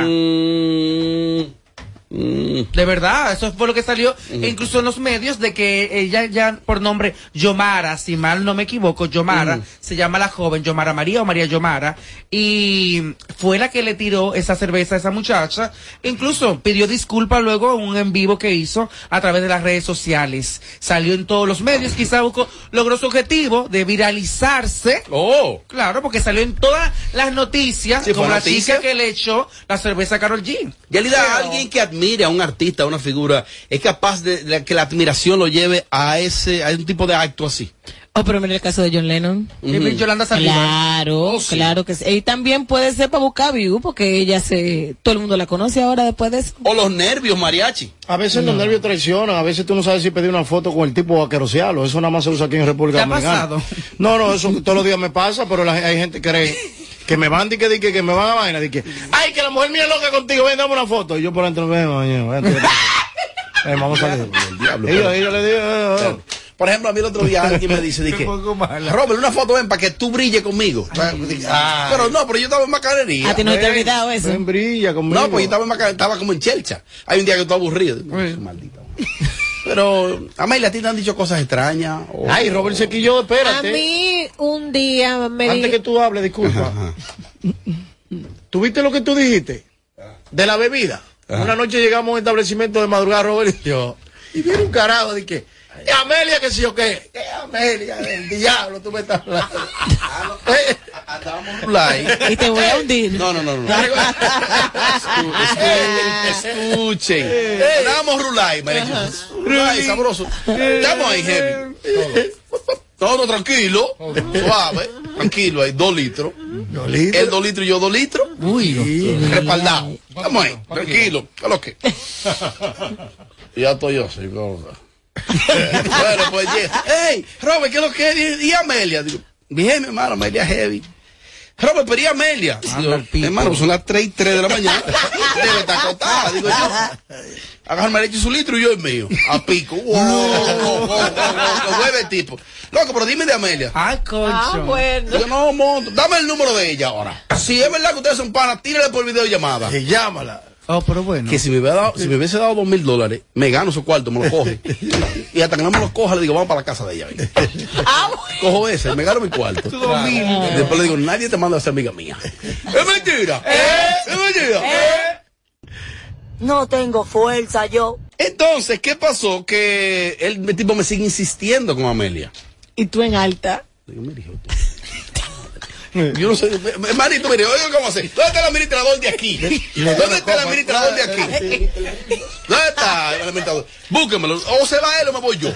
De verdad, eso fue lo que salió, incluso en los medios, de que ella ya por nombre Yomara, si mal no me equivoco, Yomara, Mm. se llama la joven Yomara María o María Yomara, y fue la que le tiró esa cerveza a esa muchacha, incluso pidió disculpas luego en un en vivo que hizo a través de las redes sociales, salió en todos los medios, quizá buscó- logró su objetivo de viralizarse, Oh. claro, porque salió en todas las noticias, Sí, como la noticia. chica que le echó la cerveza a Carol G. En realidad, alguien que admire a un artista, a una figura, es capaz de, de que la admiración lo lleve a ese, a un tipo de acto así. Oh, pero mira el caso de John Lennon. Ujú. Yolanda Saldívar. Claro, Oh, sí. claro que sí. Y también puede ser para buscar view, porque ella se, todo el mundo la conoce ahora después de eso. O los nervios, mariachi. A veces los nervios traicionan, a veces tú no sabes si pedir una foto con el tipo vaquerocialo. Eso nada más se usa aquí en República ¿Te ha Dominicana. pasado? No, no, eso todos los días me pasa, pero la- hay gente que cree que me van y que, que, que me van a vaina, de que, ay, que la mujer mía es loca contigo, ven, dame una foto. Y yo por dentro, ven, ven, ven, ven, ven, vamos a salir. diablo, Y yo, pero- y yo le digo. Por ejemplo, a mí el otro día alguien me dice, dije, Robert, una foto ven para que tú brilles conmigo. Ay. Pero no, pero yo estaba en macanería. A ti no te ha Ven, olvidado eso. ven, brilla conmigo. No, pues yo estaba en Macanería, estaba como en Chelcha. Hay un día que estoy aburrido. Maldita. Pero, Amelia, a ti te han dicho cosas extrañas. o- Ay, Robert se quilló, A espérate. mí un día me Antes que tú hables, disculpa. ¿Tuviste lo que tú dijiste? De la bebida. Una noche llegamos a un establecimiento de madrugada, Robert y yo. Y viene un carajo de que. "Eh, Amelia, que sí o qué. "Eh, Amelia, el diablo, tú me estás hablando. Eh, y te voy a hundir. No, no, no, no. Escuchen, escuchen. Andábamos rulay. Rulay, sabroso. Estamos ahí, heavy. Todo tranquilo, suave, tranquilo, hay dos litros. Dos litros. Él dos litros y yo dos litros. Uy, Respaldado. Estamos ahí, tranquilo. ¿Qué es lo que? Ya estoy yo, sí, cosa. Bueno, pues llega. ¡Ey, Robert, qué es lo que es? Y Amelia. Digo, bien, mi hermano, Amelia heavy. Robert, pero ¿y Amelia? Digo, hermano, son las 3 y 3 de la mañana. Debe estar acotada, digo yo. Agarra el su litro y yo el mío. A pico. Wow, wow, wow, wow, wow, Vuelve el tipo. Loco, pero dime de Amelia. Ay, concho. Ah, bueno. Digo, no, monto. Dame el número de ella ahora. Si es verdad que ustedes son panas, tírale por videollamada. que llámala. Oh, pero bueno. Que si me, hubiera dado, si me hubiese dado dos mil dólares, me gano su cuarto, me lo coge. y hasta que no me lo coja, le digo, vamos para la casa de ella. ven. Cojo ese, me gano mi cuarto. Y después le digo, nadie te manda a ser amiga mía. ¡Es mentira! ¡Es mentira! No tengo fuerza yo. Entonces, ¿qué pasó? Que el, el tipo me sigue insistiendo con Amelia. Y tú en alta. Digo, mira, hijo, tú- Yo no sé, hermanito, mire, oiga cómo hace. ¿Dónde está el administrador de aquí? ¿Dónde está el administrador de aquí? ¿Dónde está el administrador? Búsquemelo. O se va él o me voy yo.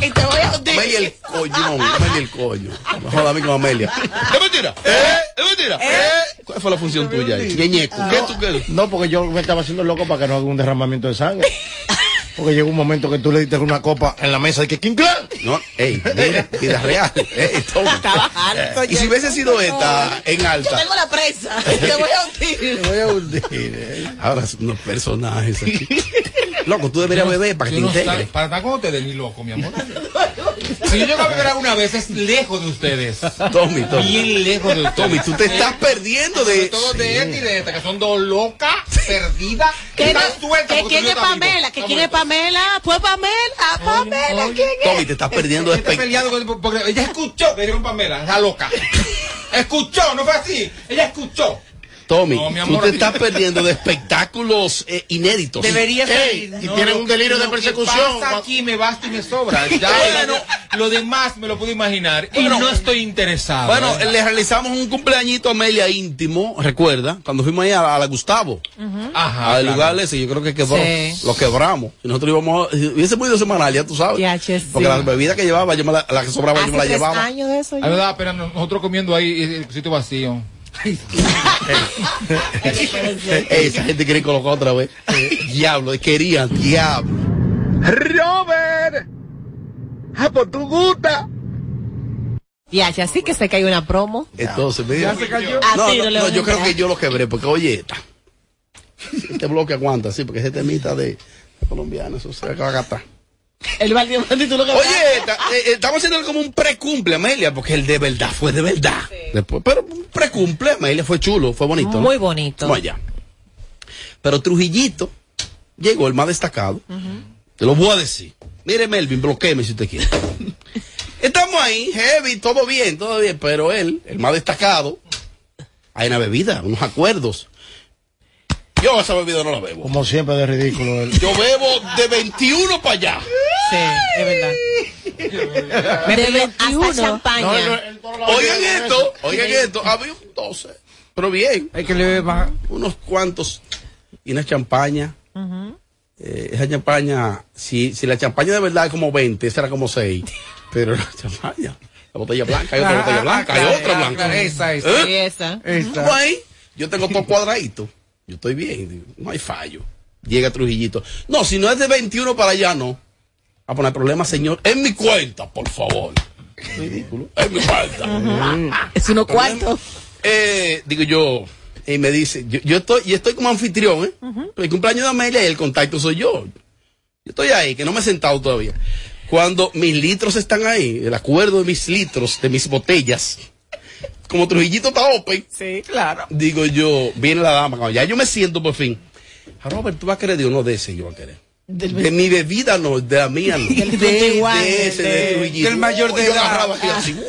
Y te voy a. Amelia el coño, Amelia el coño. Joda a mí con Amelia. ¿Es mentira? ¿Eh? ¿Es mentira? ¿Eh? ¿Cuál fue la función tuya ahí? Ñeñeco. ¿Qué tú qué? No, porque yo me estaba haciendo loco para que no haga un derramamiento de sangre. Porque llegó un momento que tú le diste una copa en la mesa y que King Clan. No, ey, mira, vida real. Ey, toma. Estaba harto. Y si hubiese sido esta en Yo alta. tengo la presa. Te voy a hundir. Te voy a hundir. eh. Ahora son unos personajes aquí. Loco, tú deberías beber para que te Yo integres. para estar con ustedes ni loco, mi amor. Si yo llego a beber alguna vez es lejos de ustedes. Tommy, Tommy. Bien lejos de ustedes. Tommy, tú te estás perdiendo de. Sobre todo de esta y de esta, que son dos locas, ¿Qué- Estás suelta que porque quién es. Pamela? ¿Que quién es Pamela? Pues Pamela, Pamela, ¿quién es? Tommy, te estás perdiendo de porque ella escuchó que dijeron Pamela, esa loca. Escuchó, no fue así. Ella escuchó. Tommy, No, mi tú te estás perdiendo de espectáculos eh, inéditos. Debería Ey, y tienen un delirio de Lo que persecución. pasa aquí me basta y me sobra. Ya lo, lo demás me lo puedo imaginar. Y Bueno, no estoy interesado. Bueno, ¿eh? le realizamos un cumpleañito a Amelia íntimo, recuerda, cuando fuimos ahí a la, a la Gustavo, Ajá. al claro. lugar ese, yo creo que quebró, Sí. lo quebramos. Y nosotros íbamos, a- hubiese muy ido semanal, ya tú sabes. Ya, che, sí. Porque las bebidas que llevaba, yo me la, la que sobraba, yo Hace me la tres llevaba. años de eso. A ya. mí me daba pena nosotros comiendo ahí el sitio vacío. Esa gente quiere colocar otra vez. diablo, querían, diablo. Robert, ah, pues tú gusta. Ya, ya, sí que que hay una promo. Entonces, mira. Ya se cayó. A No, no, no yo creo que yo lo quebré, porque oye. Este bloque aguanta, sí, porque ese temita de colombiano, eso se va a gastar. El baldío y tú lo que Oye, esta- eh, eh, estamos haciendo como un precumple, Amelia, porque el de verdad fue de verdad. Después, pero un precumple, Amelia, fue chulo, fue bonito. ¿no? Muy bonito. Allá. Pero Trujillito llegó el más destacado. Te lo voy a decir. Mire, Melvin, bloqueeme si usted quiere. Estamos ahí, heavy, todo bien, todo bien, pero él, el más destacado, hay una bebida, unos acuerdos. Yo esa bebida no la bebo. Como siempre de ridículo. Yo bebo de 21 para allá. Sí, es verdad. Me De pidió hasta 21. champaña. No, Oigan esto, oigan esto. Había un 12, pero bien. Hay que le beba. Unos cuantos. Y una champaña. Eh, esa champaña, si, si la champaña de verdad es como 20, esa era como 6. Pero la champaña, la botella blanca, hay otra Ah, botella ah, blanca, hay otra ah, blanca. esa, esa. ¿Eh? Esa. Esa. Yo tengo todo cuadradito. Yo estoy bien, no hay fallo. Llega Trujillito. No, si no es de 21 para allá, no. A poner problema, señor. En mi cuenta, por favor. Ridículo. En mi cuenta. Es uno cuarto. Eh, digo yo, y me dice, yo, yo estoy, y estoy como anfitrión, ¿eh? El cumpleaños de Amelia y el contacto soy yo. Yo estoy ahí, que no me he sentado todavía. Cuando mis litros están ahí, el acuerdo de mis litros, de mis botellas, como Trujillito está open, Sí, claro. digo yo, viene la dama, cuando ya yo me siento por fin. "Ah, Robert, tú vas a querer, digo, no, de ese yo voy a querer. De mi bebida no, de la mía no. Del de, 21, de ese, de, de- Trujillito. del mayor de Yo edad. agarraba así,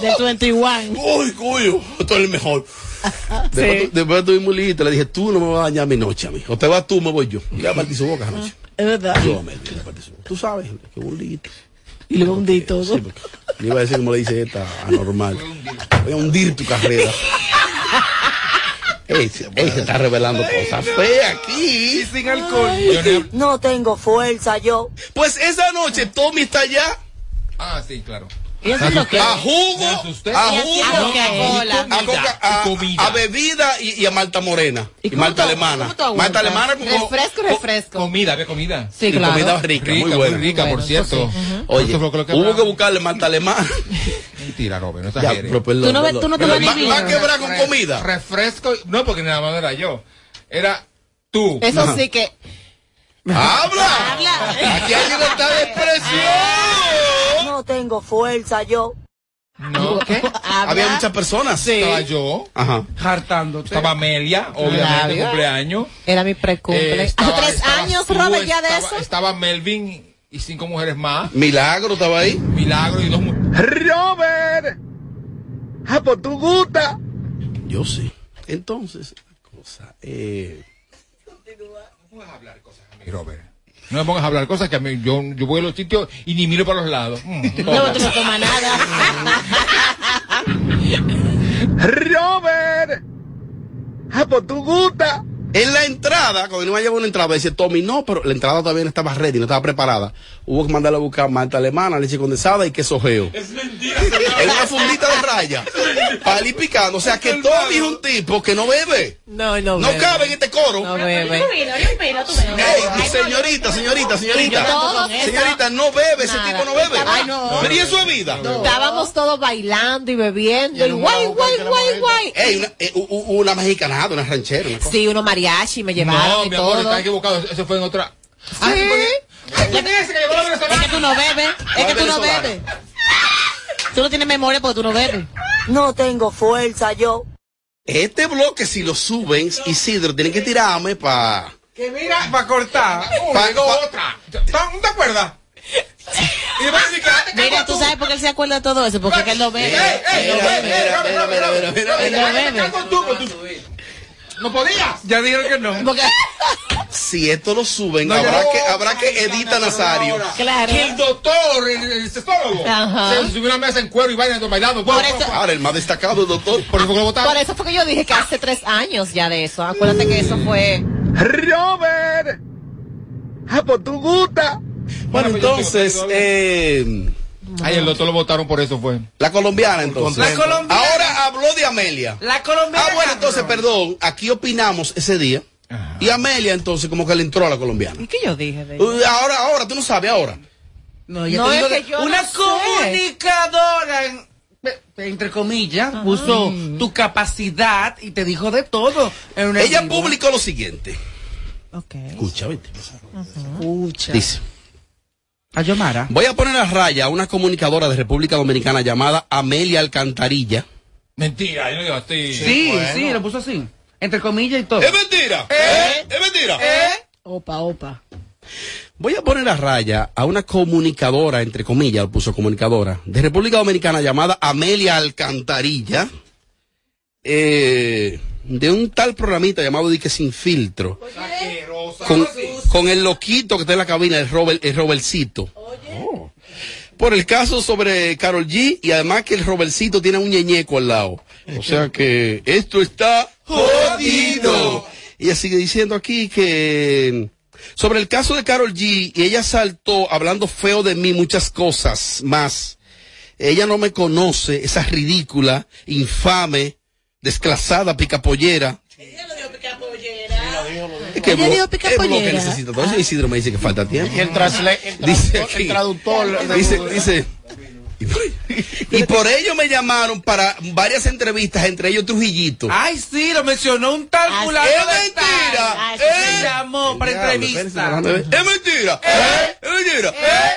Del 21. Uy, cuyo, esto es el mejor. Después, después tuvimos liguito, le dije, tú no me vas a dañar mi noche a mí. O te vas tú, me voy yo. Y le partí su boca anoche. Es verdad. Yo me le partí su boca. Tú sabes que un. Y le hundí todo. Sí, porque le iba a decir como le dice esta anormal. Voy a hundir tu carrera. Ey, se- ey, se está revelando cosas feas aquí. Sin alcohol. Yo no- No tengo fuerza yo. Pues esa noche Tommy está allá Ah, sí, claro. ¿Y eso es lo que? a jugo, a Y jugo, Coca-Cola. a, coca- a- Y comida. a bebida y, y a Malta Morena. Y, cómo Malta Alemana. Malta Alemana con Refresco, refresco. Comida, ve comida. Sí, y claro. comida rica, Rica, muy buena. rica, Bueno, por cierto. sí. Oye, que hubo que buscarle Malta Alemana. Mentira, Robert, no pero perdón, Tú no tú no te Pero ves va- divino. va a quebrar con comida. Refresco. No, porque nada más era yo. Era tú. Eso sí que. ¡Habla! Habla. Aquí hay libertad de expresión. No tengo fuerza yo. No. ¿Qué? Había muchas personas. Estaba yo. Ajá. Hartándote. Estaba Amelia, obviamente, cumpleaños. Era mi precumple. Eh, estaba- Hace tres años, tú, Robert, ya de estaba- eso. Estaba Melvin y cinco mujeres más. Milagro estaba ahí. Milagro y dos mujeres. Robert, ah, pues tú gusta. Yo sí. Entonces, cosa. Eh, Robert. No me pongas a hablar cosas que a mí, yo, yo voy a los sitios y ni miro para los lados. Mm. No, tú no tomas nada. Robert. Ah, pues tú gusta. En la entrada, cuando no me llevó una entrada, dice Tommy, no, pero la entrada todavía no estaba ready, no estaba preparada. Hubo que mandarle a buscar malta alemana, leche condensada y queso geo. Es mentira. Es una fundita de raya. Para ir picando. O sea que Tommy es un tipo que no bebe. No, no No bebe. cabe en este coro. No bebe. Ey, señorita, señorita, señorita. Señorita, no bebe, ese tipo no bebe. Ay, no. Pero ¿y eso es vida? Estábamos todos bailando y bebiendo y guay, guay, guay, guay. Ey, una, eh, una mexicanada, una ranchera, una. Sí, unos mariachi me llevaron No, y mi amor, todo. está equivocado. Eso fue en otra. Sí. Es que tú no bebes, es que tú no bebes. Tú no tienes memoria porque tú no bebes. No tengo fuerza yo. Este bloque, si lo suben, Isidro, tienen que tirarme para. Que mira, para cortar. Otra. ¿No te acuerdas? Que, ah, Mira, tú sabes por qué él se acuerda de todo eso, porque es que él no bebe. Él no bebe. No podías. Ya dijeron que no. Porque, Si esto lo suben, No, habrá, no, que, habrá que edita Nazario. claro. Que el doctor, el, el sexólogo, Ajá. se subió una mesa en cuero y vaina bailando. Por eso-. Ahora, el más destacado, doctor. Por eso lo por eso fue que yo dije que hace tres años ya de eso. Acuérdate que eso fue. Robert. Ah, pues tú gusta. Bueno, pues yo entonces, eh, Ay, el doctor lo votaron por eso fue. la colombiana, entonces. La colombiana. Ahora habló de Amelia. La colombiana. Ah, bueno, entonces, perdón, aquí opinamos ese día. Y Amelia, entonces, como que le entró a la colombiana. ¿Y qué yo dije de Uh, Ahora, ahora, tú no sabes, ahora. No, ya No, te es digo que de- yo una no sé. comunicadora, en- entre comillas, puso tu capacidad y te dijo de todo. En Ella vivo. publicó lo siguiente. Ok. Escucha, ¿viste? Escucha. Dice. A Yomara. Voy a poner a raya a una comunicadora de República Dominicana llamada Amelia Alcantarilla. Mentira, yo digo así. Sí, sí, lo puso así. Entre comillas y todo. ¡Es mentira! ¿Eh? ¡Es mentira! Opa, opa. Voy a poner a raya a una comunicadora, entre comillas, lo puso comunicadora, de República Dominicana llamada Amelia Alcantarilla, eh, de un tal programita llamado Dique Sin Filtro, con, con el loquito que está en la cabina, el, Robert, el Robertcito. Oh. Por el caso sobre Carol G y además que el Robertcito tiene un ñeñeco al lado. O sea que esto está jodido. Y ella sigue diciendo aquí que sobre el caso de Carol G, y ella saltó hablando feo de mí muchas cosas más. Ella no me conoce, esa ridícula, infame, desclasada, picapollera. Es que Ella dijo picapollera. necesita. Entonces Isidro me dice que falta tiempo. Y el, el Dice aquí. el traductor Dice, dice. Y por ello me llamaron para varias entrevistas, entre ellos Trujillito. Ay, sí, lo mencionó un tal fulano es mentira. Me llamó para entrevista. Es mentira. Es mentira.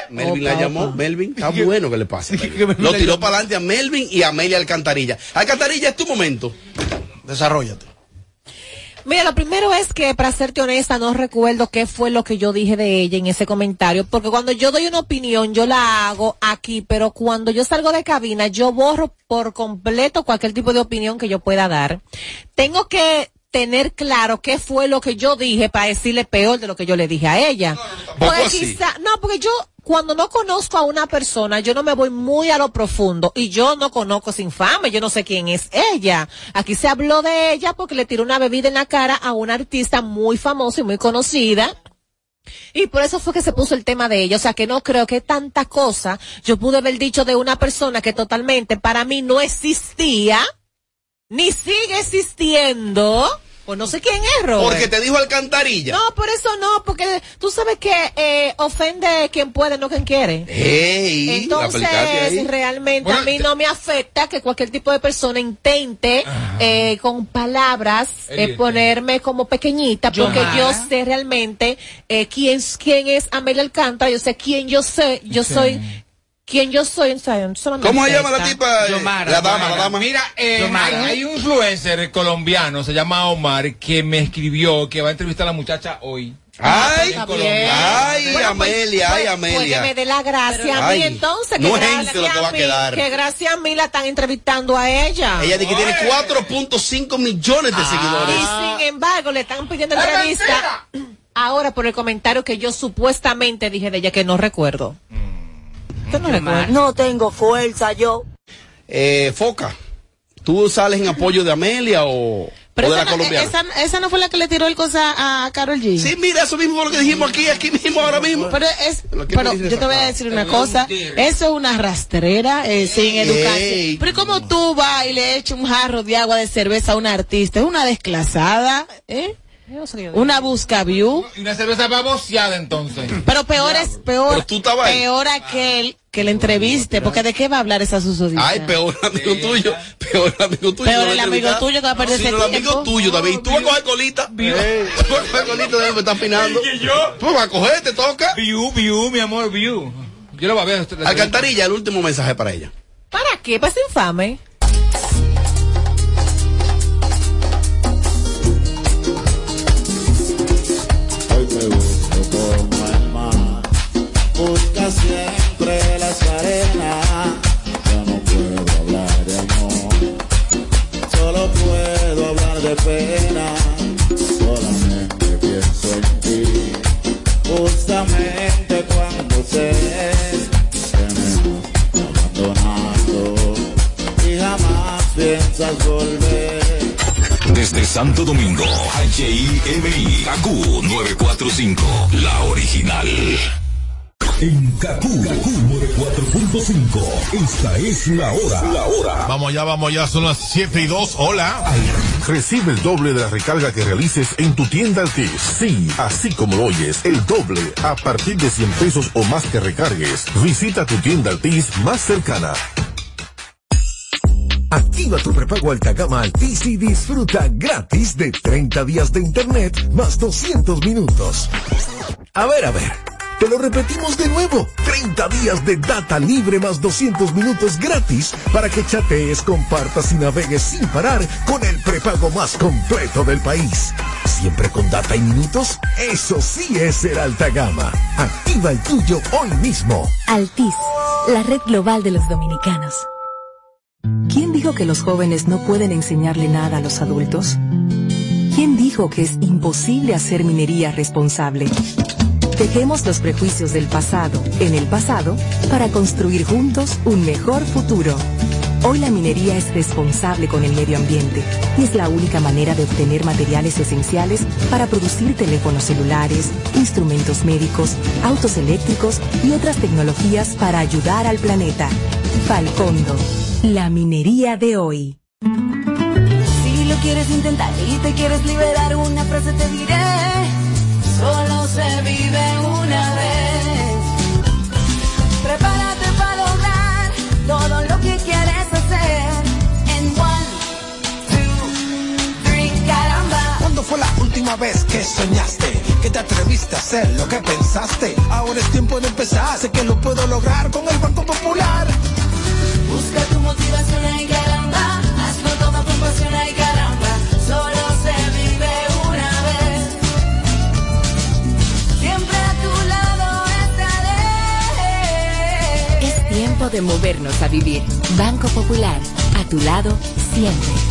Melvin la llamó. Melvin, está bueno que le pase. Lo tiró para adelante a Melvin y a Amelia Alcantarilla. Alcantarilla, es tu momento. Desarrollate. Mira, lo primero es que, para serte honesta, no recuerdo qué fue lo que yo dije de ella en ese comentario, porque cuando yo doy una opinión, yo la hago aquí, pero cuando yo salgo de cabina, yo borro por completo cualquier tipo de opinión que yo pueda dar. Tengo que tener claro qué fue lo que yo dije para decirle peor de lo que yo le dije a ella. Porque quizá, no, porque yo, cuando no conozco a una persona, yo no me voy muy a lo profundo y yo no conozco esa infame, yo no sé quién es ella. Aquí se habló de ella porque le tiró una bebida en la cara a una artista muy famosa y muy conocida. Y por eso fue que se puso el tema de ella. O sea que no creo que tanta cosa yo pude haber dicho de una persona que totalmente para mí no existía, ni sigue existiendo. Pues no sé quién es, Robert. Porque te dijo Alcantarilla. No, por eso no, porque tú sabes que eh, ofende quien puede, no quien quiere. Ey, Entonces, realmente Bueno, a mí te- no me afecta que cualquier tipo de persona intente eh, con palabras eh, Eliete. ponerme como pequeñita, porque yo sé realmente eh, quién, quién es Amelia Alcántara, yo sé quién yo sé, yo Sí. soy quién yo soy. no me ¿Cómo se llama la tipa? Yomara, la dama, la dama. Mira, eh, Yomara. hay, hay un influencer colombiano, se llama Omar, que me escribió que va a entrevistar a la muchacha hoy. Ay, ay, Bueno, pues, Amelia, ay, pues, Amelia. Pues que me dé la gracia a mí Ay, entonces. Que no es gente lo que va a mí- quedar. Que gracias a mí la están entrevistando a ella. Ella dice que tiene 4.5 millones de seguidores. Y sin embargo, le están pidiendo entrevista ahora por el comentario que yo supuestamente dije de ella que no recuerdo. ¿Usted no tengo fuerza yo. Eh, Foca, ¿tú sales en apoyo de Amelia o, Pero o de esa, la no, colombiana? esa, esa no fue la que le tiró el cosa a Carol G. Sí, mira, eso mismo fue lo que dijimos aquí, aquí mismo, ahora mismo. Pero, es, pero yo te voy a decir una cosa. Eso es una rastrera eh, sin educación. Pero como tú vas y le echas un jarro de agua de cerveza a una artista, es una desclasada, ¿eh? Una busca view. Y una cerveza baboseada entonces. Pero peor es, peor, Pero tú estabas ahí. peor aquel que le entreviste, porque ¿de qué va a hablar esa susodicha? Ay, peor amigo tuyo, peor amigo tuyo. Peor el amigo tuyo que va a perder ese el amigo tiempo. tuyo, David. Tú vas a coger colita. Eh, Tú vas a coger colita, David, me está afinando. Tú vas a coger, te toca. View, view, mi amor, view. Yo lo voy a ver. Alcantarilla, el último mensaje para ella. ¿Para qué? Pues infame. Esta es la hora. La hora. Vamos ya, vamos ya, son las 7 y 2. Hola. Recibe el doble de la recarga que realices en tu tienda Altis. Sí, así como lo oyes, el doble. A partir de 100 pesos o más que recargues, visita tu tienda Altis más cercana. Activa tu prepago alta gama Altis y disfruta gratis de 30 días de internet más 200 minutos. A ver, a ver. Te lo repetimos de nuevo. 30 días de data libre más 200 minutos gratis para que chatees, compartas y navegues sin parar con el prepago más completo del país. ¿Siempre con data y minutos? Eso sí es ser alta gama. Activa el tuyo hoy mismo. Altis, la red global de los dominicanos. ¿Quién dijo que los jóvenes no pueden enseñarle nada a los adultos? ¿Quién dijo que es imposible hacer minería responsable? Dejemos los prejuicios del pasado en el pasado para construir juntos un mejor futuro. Hoy la minería es responsable con el medio ambiente y es la única manera de obtener materiales esenciales para producir teléfonos celulares, instrumentos médicos, autos eléctricos y otras tecnologías para ayudar al planeta. Falcondo, la minería de hoy. Si lo quieres intentar y te quieres liberar, una frase te diré. Solo se vive una vez. Prepárate para lograr todo lo que quieres hacer. En one, two, three, caramba. ¿Cuándo fue la última vez que soñaste? Que te atreviste a hacer lo que pensaste. Ahora es tiempo de empezar. Sé que lo puedo lograr con el Banco Popular. Busca tu motivación ahí, de movernos a vivir. Banco Popular, a tu lado siempre.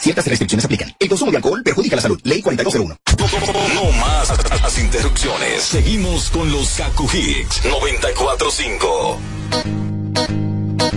Ciertas restricciones aplican. El consumo de alcohol perjudica la salud. Ley 4201. No más las interrupciones. Seguimos con los Kaku Hicks 945.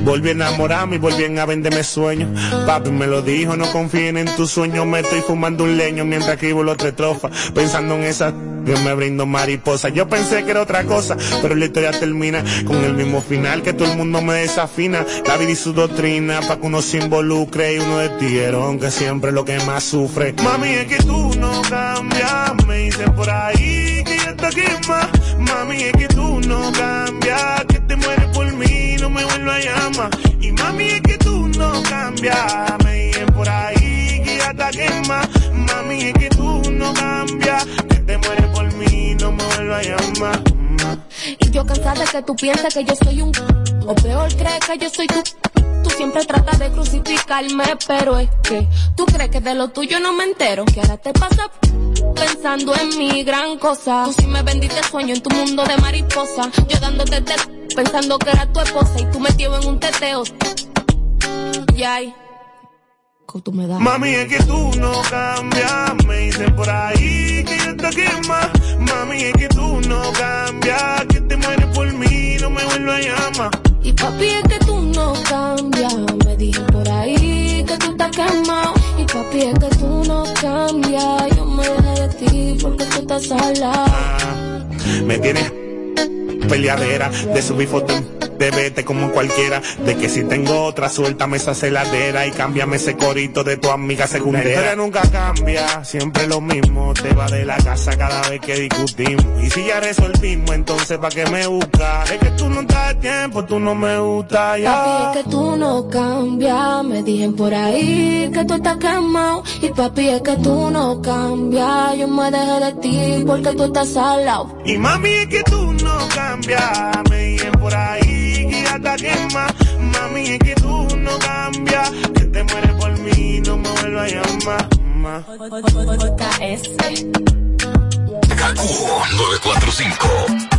Volví a enamorarme y volví a venderme sueños. Papi me lo dijo, no confíen en tus sueños. Me estoy fumando un leño mientras escribo los tres trofas. Pensando en esa que me brindo mariposa. Yo pensé que era otra cosa, pero la historia termina con el mismo final que todo el mundo me desafina. La vida y su doctrina, pa' que uno se involucre y uno de tierón, que siempre es lo que más sufre. Mami, es que tú no cambias, me dicen por ahí que ya está aquí más. Mami, es que tú no cambias, que te mueres por mí, no me vuelvo a llamar. Y mami, es que tú no cambias, me dicen por ahí que ya aquí más. Mami, es que tú no cambias, que te mueres por mí, no me vuelvo a llamar. Yo cansada de que tú pienses que yo soy un o peor crees que yo soy tú. Tú siempre tratas de crucificarme, pero es que tú crees que de lo tuyo no me entero. Que ahora te pasa pensando en mi gran cosa. Tú sí me vendiste sueño en tu mundo de mariposa. Yo dándote te pensando que era tu esposa y tú metido en un teteo. Y ay, que tú me das. Mami, es que tú no cambias, me dicen por ahí que yo te quema. Mami, es que tú no cambias, que te mueres por mí, no me vuelvo a llamar. Y papi, es que tú no cambias. Me dije por ahí que tú estás quemado. Y papi, es que tú no cambias. Yo me dejé de ti porque tú estás al lado. Me tienes peleadera de subir fotos de vete como cualquiera de que si tengo otra suéltame esa celadera y cámbiame ese corito de tu amiga segundera la historia nunca cambia siempre lo mismo te va de la casa cada vez que discutimos y si ya resolvimos entonces pa' qué me buscas es que tú no estás de tiempo tú no me gustas ya Papi, es que tú no cambias. Me dijen por ahí que tú estás quemado. Y papi, es que tú no cambias. Yo me dejé de ti porque tú estás al lado. Y mami, es que tú no cambias. Me dicen por ahí que ya está quema. Mami, es que tú no cambias. Que te mueres por mí, no me vuelvas a llamar. Ma. Kakuo 945.